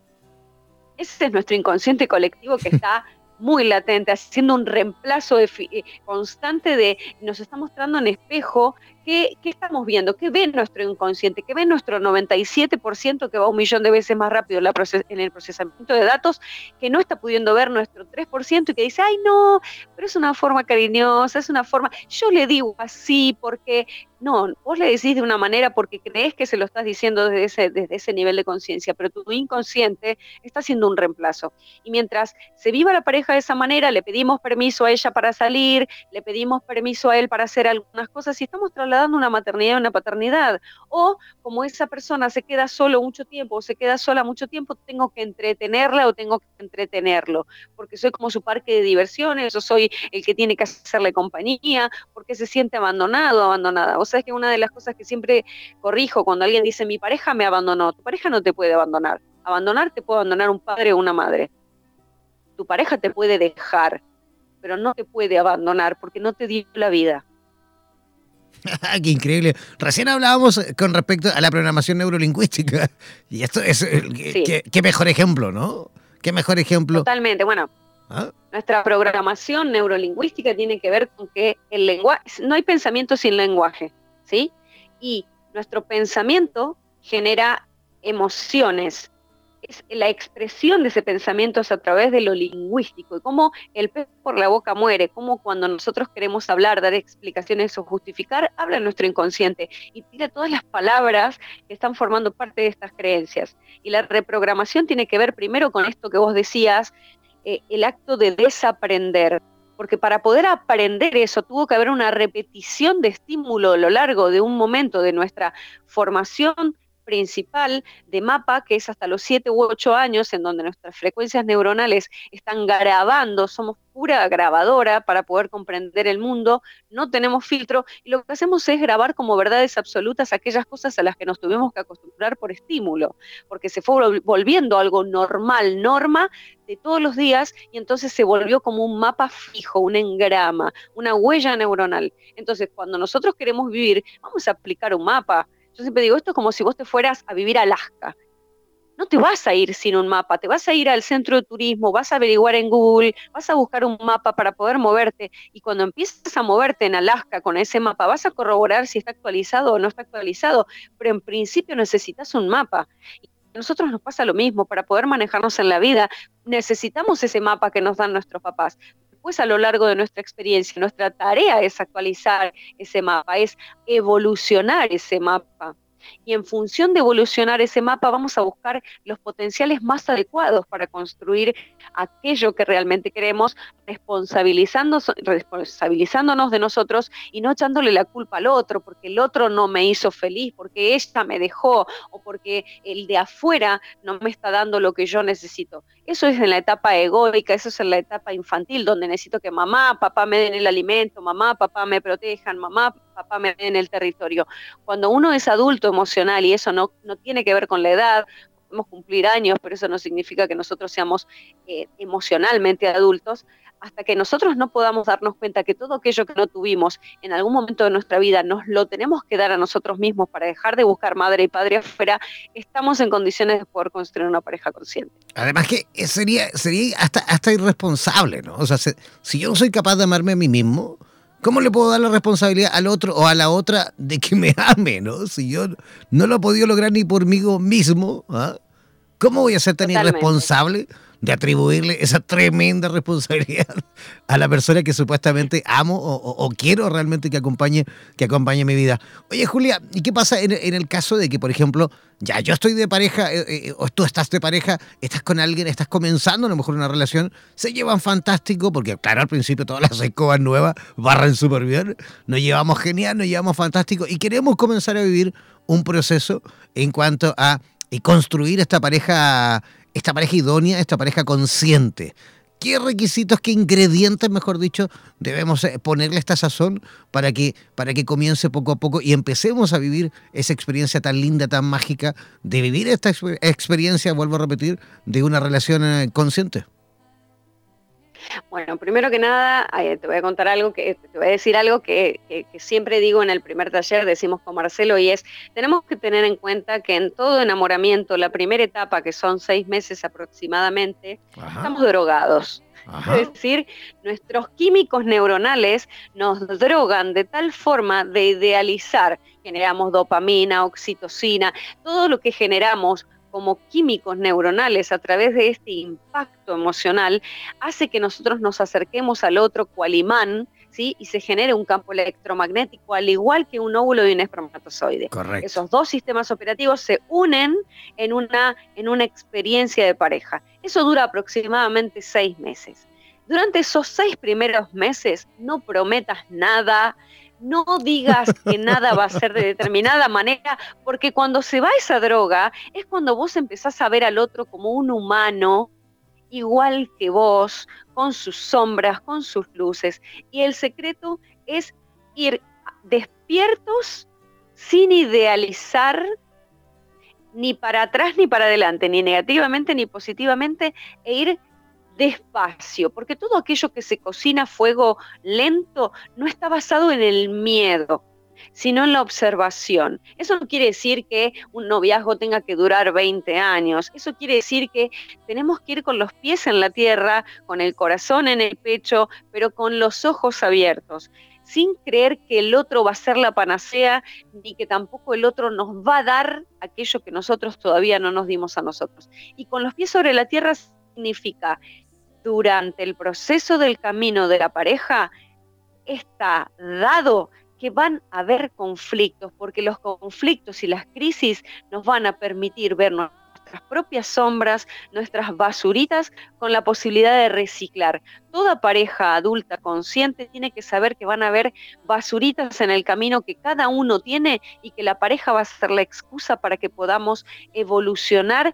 Ese es nuestro inconsciente colectivo que está [laughs] muy latente, haciendo un reemplazo de, eh, constante de, nos está mostrando en espejo qué, estamos viendo, qué ve nuestro inconsciente, qué ve nuestro 97% que va un millón de veces más rápido en el procesamiento de datos, que no está pudiendo ver nuestro 3% y que dice, ay no, pero es una forma cariñosa, es una forma, yo le digo así porque, no, vos le decís de una manera porque crees que se lo estás diciendo desde ese, desde ese nivel de conciencia, pero tu inconsciente está haciendo un reemplazo. Y mientras se viva la pareja de esa manera, le pedimos permiso a ella para salir, le pedimos permiso a él para hacer algunas cosas y estamos trasladando trasladando una maternidad y una paternidad. O como esa persona se queda solo mucho tiempo o se queda sola mucho tiempo, tengo que entretenerla o tengo que entretenerlo, porque soy como su parque de diversiones, o soy el que tiene que hacerle compañía, porque se siente abandonado o abandonada. O sea, es que una de las cosas que siempre corrijo cuando alguien dice mi pareja me abandonó, tu pareja no te puede abandonar. Abandonar te puede abandonar un padre o una madre. Tu pareja te puede dejar, pero no te puede abandonar porque no te dio la vida. [laughs] Qué increíble. Recién hablábamos con respecto a la programación neurolingüística. [laughs] Y esto es. Qué, mejor ejemplo, ¿no? Qué mejor ejemplo. Totalmente. Bueno, ¿Ah? nuestra programación neurolingüística tiene que ver con que el lenguaje. No hay pensamiento sin lenguaje, ¿sí? Y nuestro pensamiento genera emociones es la expresión de ese pensamiento es a través de lo lingüístico y cómo el pez por la boca muere, cómo cuando nosotros queremos hablar, dar explicaciones o justificar, habla nuestro inconsciente y tira todas las palabras que están formando parte de estas creencias. Y la reprogramación tiene que ver primero con esto que vos decías, eh, el acto de desaprender, porque para poder aprender eso tuvo que haber una repetición de estímulo a lo largo de un momento de nuestra formación principal de mapa, que es hasta los 7 u 8 años, en donde nuestras frecuencias neuronales están grabando, somos pura grabadora para poder comprender el mundo, no tenemos filtro y lo que hacemos es grabar como verdades absolutas aquellas cosas a las que nos tuvimos que acostumbrar por estímulo, porque se fue volviendo algo normal, norma de todos los días y entonces se volvió como un mapa fijo, un engrama, una huella neuronal. Entonces, cuando nosotros queremos vivir, vamos a aplicar un mapa yo siempre digo, esto es como si vos te fueras a vivir a Alaska. No te vas a ir sin un mapa, te vas a ir al centro de turismo, vas a averiguar en Google, vas a buscar un mapa para poder moverte y cuando empiezas a moverte en Alaska con ese mapa vas a corroborar si está actualizado o no está actualizado, pero en principio necesitas un mapa. A nosotros nos pasa lo mismo, para poder manejarnos en la vida necesitamos ese mapa que nos dan nuestros papás a lo largo de nuestra experiencia, nuestra tarea es actualizar ese mapa, es evolucionar ese mapa y en función de evolucionar ese mapa vamos a buscar los potenciales más adecuados para construir aquello que realmente queremos, responsabilizándonos, responsabilizándonos de nosotros y no echándole la culpa al otro, porque el otro no me hizo feliz, porque ella me dejó o porque el de afuera no me está dando lo que yo necesito. Eso es en la etapa egoica, eso es en la etapa infantil, donde necesito que mamá, papá me den el alimento, mamá, papá me protejan, mamá, papá me den el territorio. Cuando uno es adulto emocional y eso no, no tiene que ver con la edad, podemos cumplir años, pero eso no significa que nosotros seamos eh, emocionalmente adultos, hasta que nosotros no podamos darnos cuenta que todo aquello que no tuvimos en algún momento de nuestra vida nos lo tenemos que dar a nosotros mismos para dejar de buscar madre y padre afuera, estamos en condiciones de poder construir una pareja consciente. Además que sería, sería hasta, hasta irresponsable, ¿no? O sea, si yo no soy capaz de amarme a mí mismo, ¿Cómo le puedo dar la responsabilidad al otro o a la otra de que me ame, no? Si yo no lo he podido lograr ni por mí mismo, ¿ah? ¿cómo voy a ser tan irresponsable de atribuirle esa tremenda responsabilidad a la persona que supuestamente amo o, quiero realmente que acompañe, que acompañe mi vida. Oye, Julia, ¿y qué pasa en, el caso de que, por ejemplo, ya yo estoy de pareja, eh, eh, o tú estás de pareja, estás con alguien, estás comenzando a lo mejor una relación, se llevan fantástico, porque claro, al principio todas las escobas nuevas barran súper bien, nos llevamos genial, nos llevamos fantástico y queremos comenzar a vivir un proceso en cuanto a y construir esta pareja esta pareja idónea, esta pareja consciente. ¿Qué requisitos, qué ingredientes, mejor dicho, debemos eh, ponerle esta sazón para que, para que comience poco a poco y empecemos a vivir esa experiencia tan linda, tan mágica, de vivir esta experiencia, vuelvo a repetir, de una relación eh, consciente? Bueno, primero que nada, eh, te voy a contar algo que te voy a decir algo que, siempre digo en el primer taller, decimos con Marcelo, y es, tenemos que tener en cuenta que en todo enamoramiento, la primera etapa, que son seis meses aproximadamente, estamos drogados. Es decir, nuestros químicos neuronales nos drogan de tal forma de idealizar, generamos dopamina, oxitocina, todo lo que generamos como químicos neuronales a través de este impacto emocional hace que nosotros nos acerquemos al otro cual imán, ¿sí? Y se genere un campo electromagnético al igual que un óvulo de un espermatozoide. Esos dos sistemas operativos se unen en una, en una experiencia de pareja. Eso dura aproximadamente seis meses. Durante esos seis primeros meses no prometas nada, no digas que nada va a ser de determinada manera, porque cuando se va esa droga es cuando vos empezás a ver al otro como un humano igual que vos, con sus sombras, con sus luces. Y el secreto es ir despiertos sin idealizar ni para atrás ni para adelante, ni negativamente ni positivamente, e ir despacio, porque todo aquello que se cocina a fuego lento no está basado en el miedo, sino en la observación. Eso no quiere decir que un noviazgo tenga que durar 20 años, eso quiere decir que tenemos que ir con los pies en la tierra, con el corazón en el pecho, pero con los ojos abiertos sin creer que el otro va a ser la panacea, ni que tampoco el otro nos va a dar aquello que nosotros todavía no nos dimos a nosotros. Y con los pies sobre la tierra significa durante el proceso del camino de la pareja está dado que van a haber conflictos, porque los conflictos y las crisis nos van a permitir ver nuestras propias sombras, nuestras basuritas, con la posibilidad de reciclar. Toda pareja adulta consciente tiene que saber que van a haber basuritas en el camino que cada uno tiene y que la pareja va a ser la excusa para que podamos evolucionar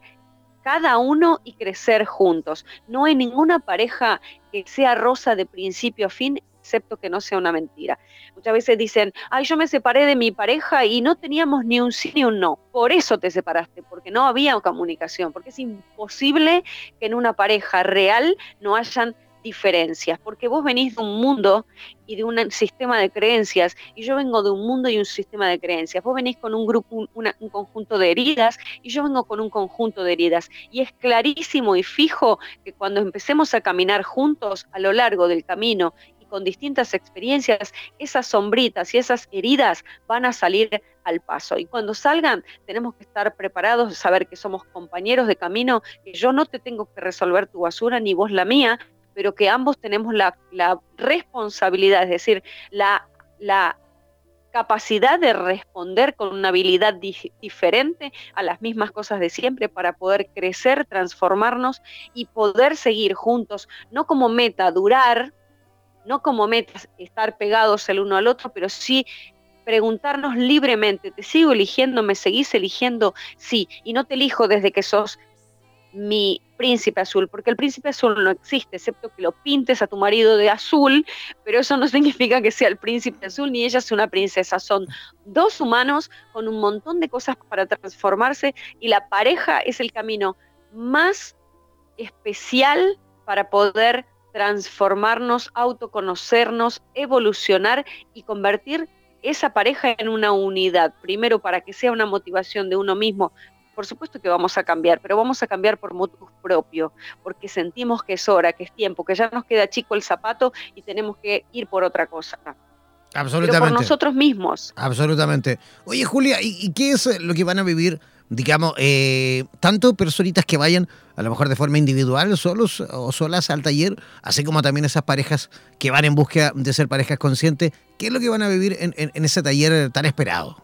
cada uno y crecer juntos. No hay ninguna pareja que sea rosa de principio a fin, excepto que no sea una mentira. Muchas veces dicen, ay, yo me separé de mi pareja y no teníamos ni un sí ni un no. Por eso te separaste, porque no había comunicación, porque es imposible que en una pareja real no hayan diferencias, porque vos venís de un mundo y de un sistema de creencias, y yo vengo de un mundo y un sistema de creencias. Vos venís con un grupo, un, conjunto de heridas, y yo vengo con un conjunto de heridas. Y es clarísimo y fijo que cuando empecemos a caminar juntos a lo largo del camino y con distintas experiencias, esas sombritas y esas heridas van a salir al paso. Y cuando salgan, tenemos que estar preparados, saber que somos compañeros de camino, que yo no te tengo que resolver tu basura ni vos la mía, pero que ambos tenemos la, responsabilidad, es decir, la, la, capacidad de responder con una habilidad diferente a las mismas cosas de siempre para poder crecer, transformarnos y poder seguir juntos, no como meta durar, no como meta estar pegados el uno al otro, pero sí preguntarnos libremente, ¿te sigo eligiendo? ¿Me seguís eligiendo? Sí, y no te elijo desde que sos mi príncipe azul, porque el príncipe azul no existe, excepto que lo pintes a tu marido de azul, pero eso no [laughs] significa que sea el príncipe azul ni ella es una princesa, son dos humanos con un montón de cosas para transformarse y la pareja es el camino más especial para poder transformarnos, autoconocernos, evolucionar y convertir esa pareja en una unidad. Primero, para que sea una motivación de uno mismo por supuesto que vamos a cambiar, pero vamos a cambiar por motus propio, porque sentimos que es hora, que es tiempo, que ya nos queda chico el zapato y tenemos que ir por otra cosa. Absolutamente. Pero por nosotros mismos. Absolutamente. Oye, Julia, ¿y, qué es lo que van a vivir, digamos, eh, tanto personitas que vayan a lo mejor de forma individual, solos o solas al taller, así como también esas parejas que van en búsqueda de ser parejas conscientes? ¿Qué es lo que van a vivir en ese taller tan esperado?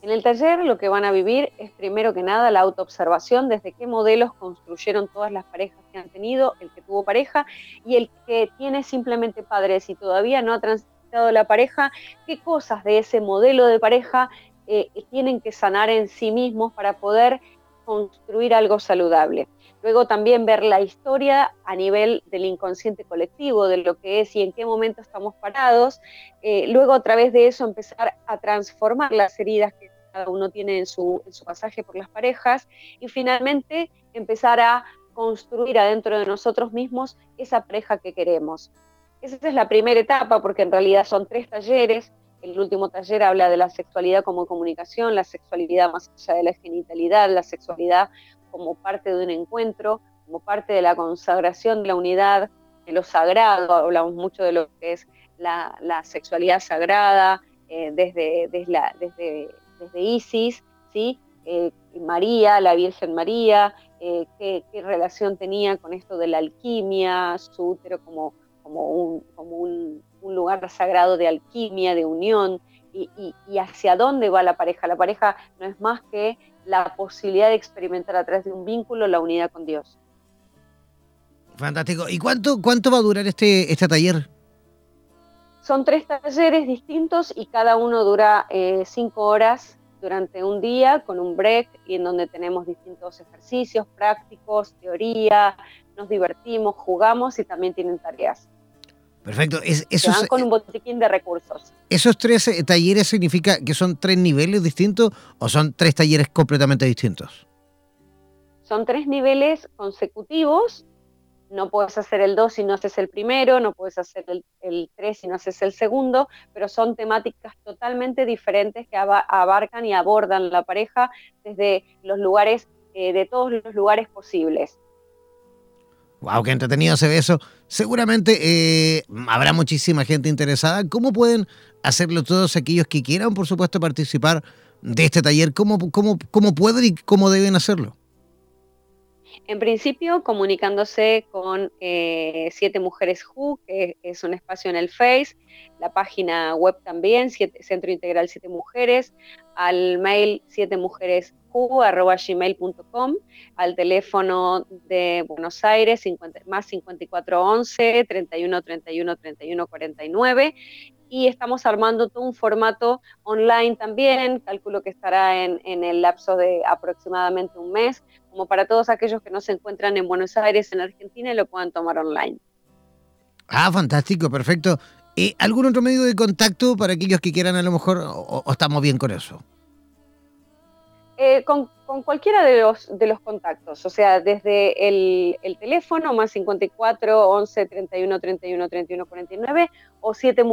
En el taller lo que van a vivir es primero que nada la autoobservación, desde qué modelos construyeron todas las parejas que han tenido, el que tuvo pareja y el que tiene simplemente padres y todavía no ha transitado la pareja, qué cosas de ese modelo de pareja eh, tienen que sanar en sí mismos para poder construir algo saludable. Luego también ver la historia a nivel del inconsciente colectivo, de lo que es y en qué momento estamos parados. Eh, luego a través de eso empezar a transformar las heridas que cada uno tiene en su, en su pasaje por las parejas. Y finalmente empezar a construir adentro de nosotros mismos esa pareja que queremos. Esa es la primera etapa porque en realidad son tres talleres. El último taller habla de la sexualidad como comunicación, la sexualidad más allá de la genitalidad, la sexualidad como parte de un encuentro, como parte de la consagración de la unidad, de lo sagrado, hablamos mucho de lo que es la, sexualidad sagrada, eh, desde, desde, Isis, ¿sí? Eh, María, la Virgen María, eh, qué, relación tenía con esto de la alquimia, su útero como, como, un, como un, lugar sagrado de alquimia, de unión, y, y, hacia dónde va la pareja. La pareja no es más que la posibilidad de experimentar a través de un vínculo la unidad con Dios. Fantástico. ¿Y cuánto, cuánto va a durar este, este taller? son tres talleres distintos y cada uno dura eh, cinco horas durante un día con un break y en donde tenemos distintos ejercicios prácticos, teoría, nos divertimos, jugamos y también tienen tareas. Perfecto. Es, Se van con un botiquín de recursos. ¿Esos tres eh, talleres significa que son tres niveles distintos o son tres talleres completamente distintos? Son tres niveles consecutivos. No puedes hacer el 2 si no haces el primero, no puedes hacer el 3 si no haces el segundo, pero son temáticas totalmente diferentes que abarcan y abordan la pareja desde los lugares, eh, de todos los lugares posibles. Wow, qué entretenido se ve eso. Seguramente eh, habrá muchísima gente interesada. ¿Cómo pueden hacerlo todos aquellos que quieran, por supuesto, participar de este taller? ¿Cómo, cómo, cómo pueden y cómo deben hacerlo? En principio, comunicándose con eh, Siete Mujeres Who, que es un espacio en el Face, la página web también, Centro Integral Siete Mujeres, al mail siete mujeres gmail.com, al teléfono de Buenos Aires, 50, más 5411 31 31 31 49 y estamos armando todo un formato online también, calculo que estará en, el lapso de aproximadamente un mes, como para todos aquellos que no se encuentran en Buenos Aires, en Argentina, y lo puedan tomar online. Ah, fantástico, perfecto. ¿Y algún otro medio de contacto para aquellos que quieran a lo mejor, o estamos bien con eso? Eh, con, cualquiera de los, de los contactos, o sea, desde el, teléfono más 54 11 31 31 31 49 o 7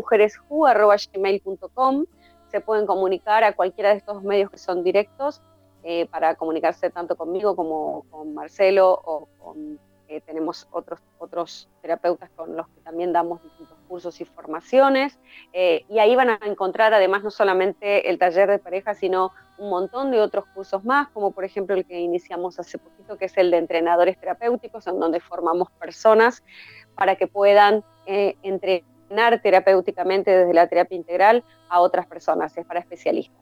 gmail.com se pueden comunicar a cualquiera de estos medios que son directos eh, para comunicarse tanto conmigo como con Marcelo o con eh, tenemos otros, otros terapeutas con los que también damos distintos cursos y formaciones. Eh, y ahí van a encontrar además no solamente el taller de pareja, sino un montón de otros cursos más, como por ejemplo el que iniciamos hace poquito, que es el de entrenadores terapéuticos, en donde formamos personas para que puedan entrenar terapéuticamente desde la terapia integral a otras personas, es para especialistas.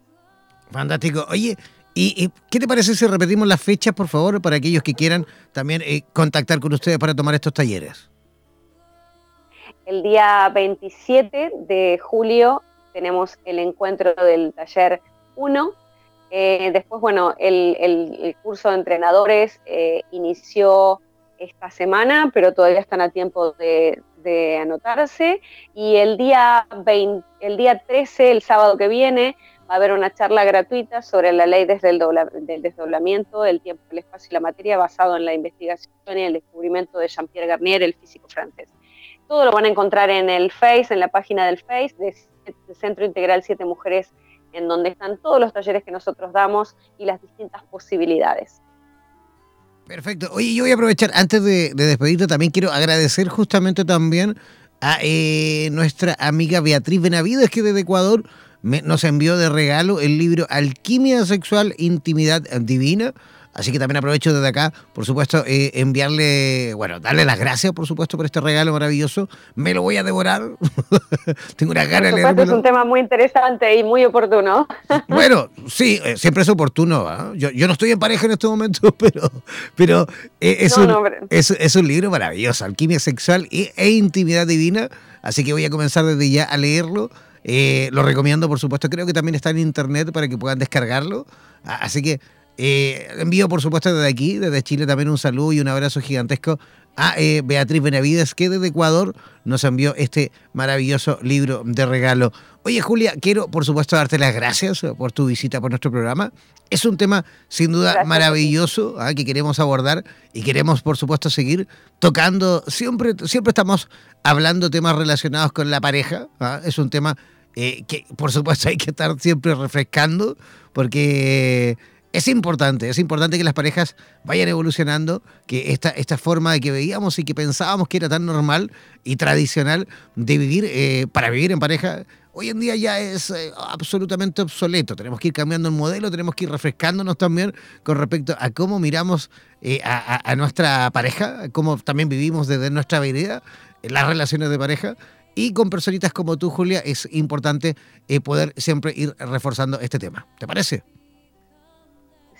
Fantástico. Oye, ¿Y, qué te parece si repetimos las fechas, por favor, para aquellos que quieran también eh, contactar con ustedes para tomar estos talleres? El día 27 de julio tenemos el encuentro del taller 1. Eh, después, bueno, el, curso de entrenadores eh, inició esta semana, pero todavía están a tiempo de, de anotarse. Y el día, 20, el día 13, el sábado que viene, a haber una charla gratuita sobre la ley desde el del desdoblamiento del tiempo, el espacio y la materia basado en la investigación y el descubrimiento de Jean-Pierre Garnier, el físico francés. Todo lo van a encontrar en el Face, en la página del Face de, Centro Integral Siete Mujeres, en donde están todos los talleres que nosotros damos y las distintas posibilidades. Perfecto. Oye, yo voy a aprovechar, antes de, despedirte, también quiero agradecer justamente también a eh, nuestra amiga Beatriz Benavides, que desde Ecuador nos envió de regalo el libro Alquimia Sexual, Intimidad Divina. Así que también aprovecho desde acá, por supuesto, eh, enviarle, bueno, darle las gracias, por supuesto, por este regalo maravilloso. Me lo voy a devorar. [laughs] Tengo una gana de leerlo. Es un tema muy interesante y muy oportuno. [laughs] bueno, sí, eh, siempre es oportuno. ¿ah? Yo, no estoy en pareja en este momento, [laughs] pero, pero eh, es, un, es, un libro maravilloso, Alquimia Sexual e Intimidad Divina. Así que voy a comenzar desde ya a leerlo eh, lo recomiendo, por supuesto. Creo que también está en internet para que puedan descargarlo. Así que eh, envío, por supuesto, desde aquí, desde Chile, también un saludo y un abrazo gigantesco a eh, Beatriz Benavides, que desde Ecuador nos envió este maravilloso libro de regalo. Oye, Julia, quiero, por supuesto, darte las gracias por tu visita por nuestro programa. Es un tema, sin duda, maravilloso ¿ah? que queremos abordar y queremos, por supuesto, seguir tocando. Siempre, siempre estamos hablando temas relacionados con la pareja. ¿ah? Es un tema eh, que por supuesto [laughs] hay que estar siempre refrescando, porque es importante, es importante que las parejas vayan evolucionando, que esta, esta forma de que veíamos y que pensábamos que era tan normal y tradicional de vivir, eh, para vivir en pareja, hoy en día ya es eh, absolutamente obsoleto. Tenemos que ir cambiando el modelo, tenemos que ir refrescándonos también con respecto a cómo miramos a, a, nuestra pareja, cómo también vivimos desde nuestra vida las relaciones de pareja y con personitas como tú, Julia, es importante eh, poder siempre ir reforzando este tema. ¿Te parece?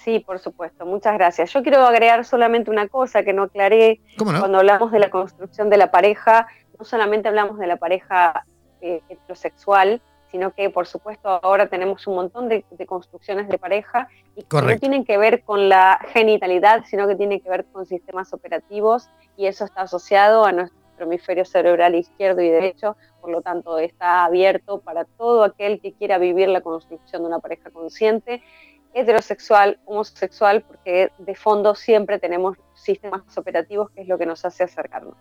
Sí, por supuesto. Muchas gracias. Yo quiero agregar solamente una cosa que no aclaré. Cuando hablamos de la construcción de la pareja, no solamente hablamos de la pareja eh, heterosexual, sino que por supuesto ahora tenemos un montón de, construcciones de pareja y que no tienen que ver con la genitalidad, sino que tienen que ver con sistemas operativos y eso está asociado a nuestro hemisferio cerebral izquierdo y derecho, por lo tanto está abierto para todo aquel que quiera vivir la construcción de una pareja consciente, heterosexual, homosexual, porque de fondo siempre tenemos sistemas operativos que es lo que nos hace acercarnos.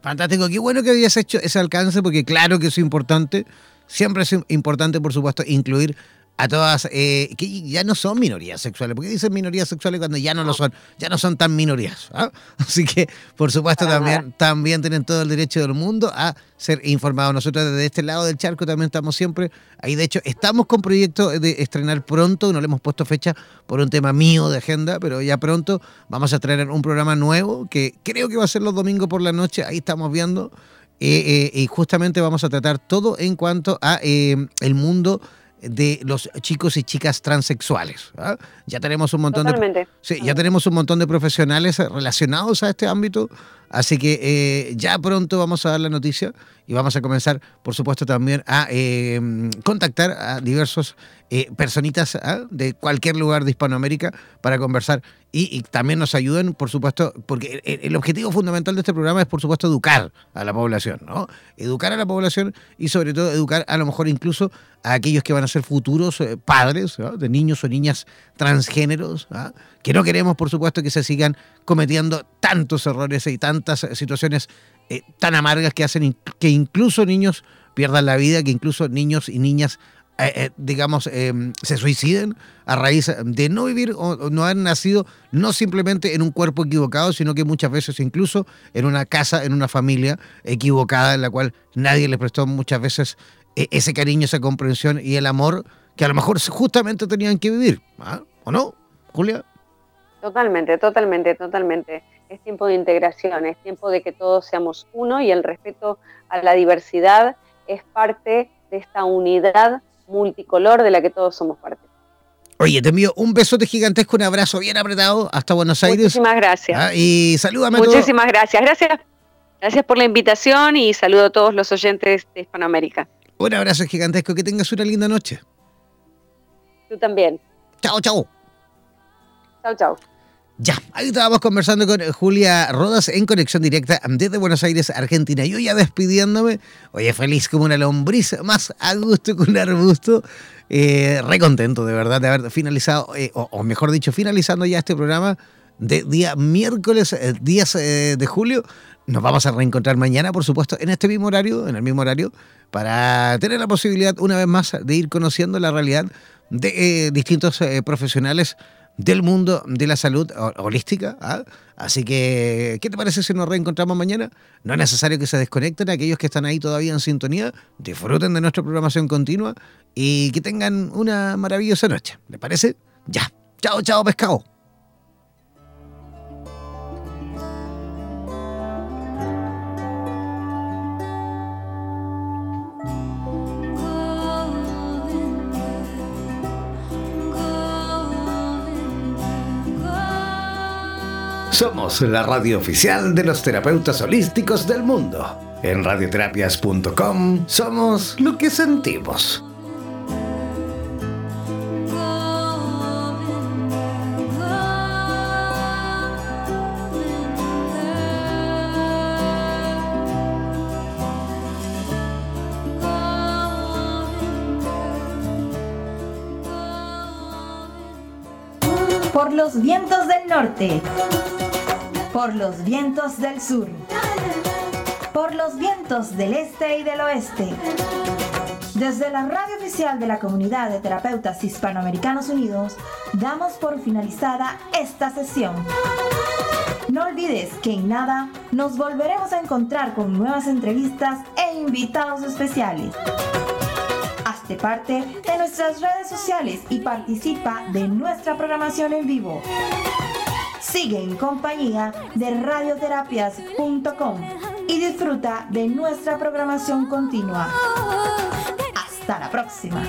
Fantástico, qué bueno que habías hecho ese alcance, porque claro que es importante Siempre es importante, por supuesto, incluir a todas eh, que ya no son minorías sexuales, porque dicen minorías sexuales cuando ya no lo son, ya no son tan minorías. ¿ah? [laughs] Así que, por supuesto, también, también tienen todo el derecho del mundo a ser informados. Nosotros desde este lado del charco también estamos siempre ahí. De hecho, estamos con proyecto de estrenar pronto, no le hemos puesto fecha por un tema mío de agenda, pero ya pronto vamos a traer un programa nuevo que creo que va a ser los domingos por la noche. Ahí estamos viendo eh, eh, y justamente vamos a tratar todo en cuanto a eh, el mundo de los chicos y chicas transexuales. ¿ah? Ya tenemos un montón de sí, ya tenemos un montón de profesionales relacionados a este ámbito, así que ya pronto vamos a dar la noticia y vamos a comenzar, por supuesto, también a contactar a diversos personitas ¿ah? de cualquier lugar de Hispanoamérica para conversar y, también nos ayuden, por supuesto, porque el, objetivo fundamental de este programa es, por supuesto, educar a la población, ¿no? Educar a la población y, sobre todo, educar a lo mejor incluso a aquellos que van a ser futuros eh, padres de niños o niñas transgéneros, ¿ah? Que no queremos, por supuesto, que se sigan cometiendo tantos errores y tantas situaciones eh, tan amargas que hacen que incluso niños pierdan la vida, que incluso niños y niñas eh, eh, digamos, em, se suiciden a raíz de no vivir o no haber nacido no simplemente en un cuerpo equivocado, sino que muchas veces incluso en una casa, en una familia equivocada, en la cual nadie les prestó muchas veces e, ese cariño, esa comprensión y el amor que a lo mejor justamente tenían que vivir. ¿ah? ¿O no, Julia? Totalmente, totalmente, totalmente. Es tiempo de integración, es tiempo de que todos seamos uno y el respeto a la diversidad es parte de esta unidad multicolor de la que todos somos parte. Oye, te envío un besote gigantesco, un abrazo bien apretado hasta Buenos Aires. Muchísimas gracias. Ah, y salúdame Muchísimas gracias. Gracias. Gracias por la invitación y saludo a todos los oyentes de Hispanoamérica. Un abrazo gigantesco, que tengas una linda noche. Tú también. Chao, chao. Chao, chao. Ya, ahí estábamos conversando con Julia Rodas en conexión directa desde Buenos Aires, Argentina. Yo ya despidiéndome, oye, feliz como una lombriz, más a gusto que un arbusto. Eh, re contento, de verdad, de haber finalizado, eh, o, mejor dicho, finalizando ya este programa de día miércoles 10 eh, de julio. Nos vamos a reencontrar mañana, por supuesto, en este mismo horario, en el mismo horario, para tener la posibilidad, una vez más, de ir conociendo la realidad de distintos profesionales del mundo de la salud holística. ¿ah? Así que, ¿qué te parece si nos reencontramos mañana? No es necesario que se desconecten aquellos que están ahí todavía en sintonía, disfruten de nuestra programación continua y que tengan una maravillosa noche. ¿Les parece? Ya. Chao, chao, pescado. Somos la radio oficial de los terapeutas holísticos del mundo. En radioterapias.com somos lo que sentimos. Por los vientos del norte por los vientos del sur, por los vientos del este y del oeste. Desde la radio oficial de la Comunidad de Terapeutas Hispanoamericanos Unidos, damos por finalizada esta sesión. No olvides que en nada nos volveremos a encontrar con nuevas entrevistas e invitados especiales. Hazte parte de nuestras redes sociales y participa de nuestra programación en vivo. Sigue en compañía de radioterapias.com y disfruta de nuestra programación continua. Hasta la próxima.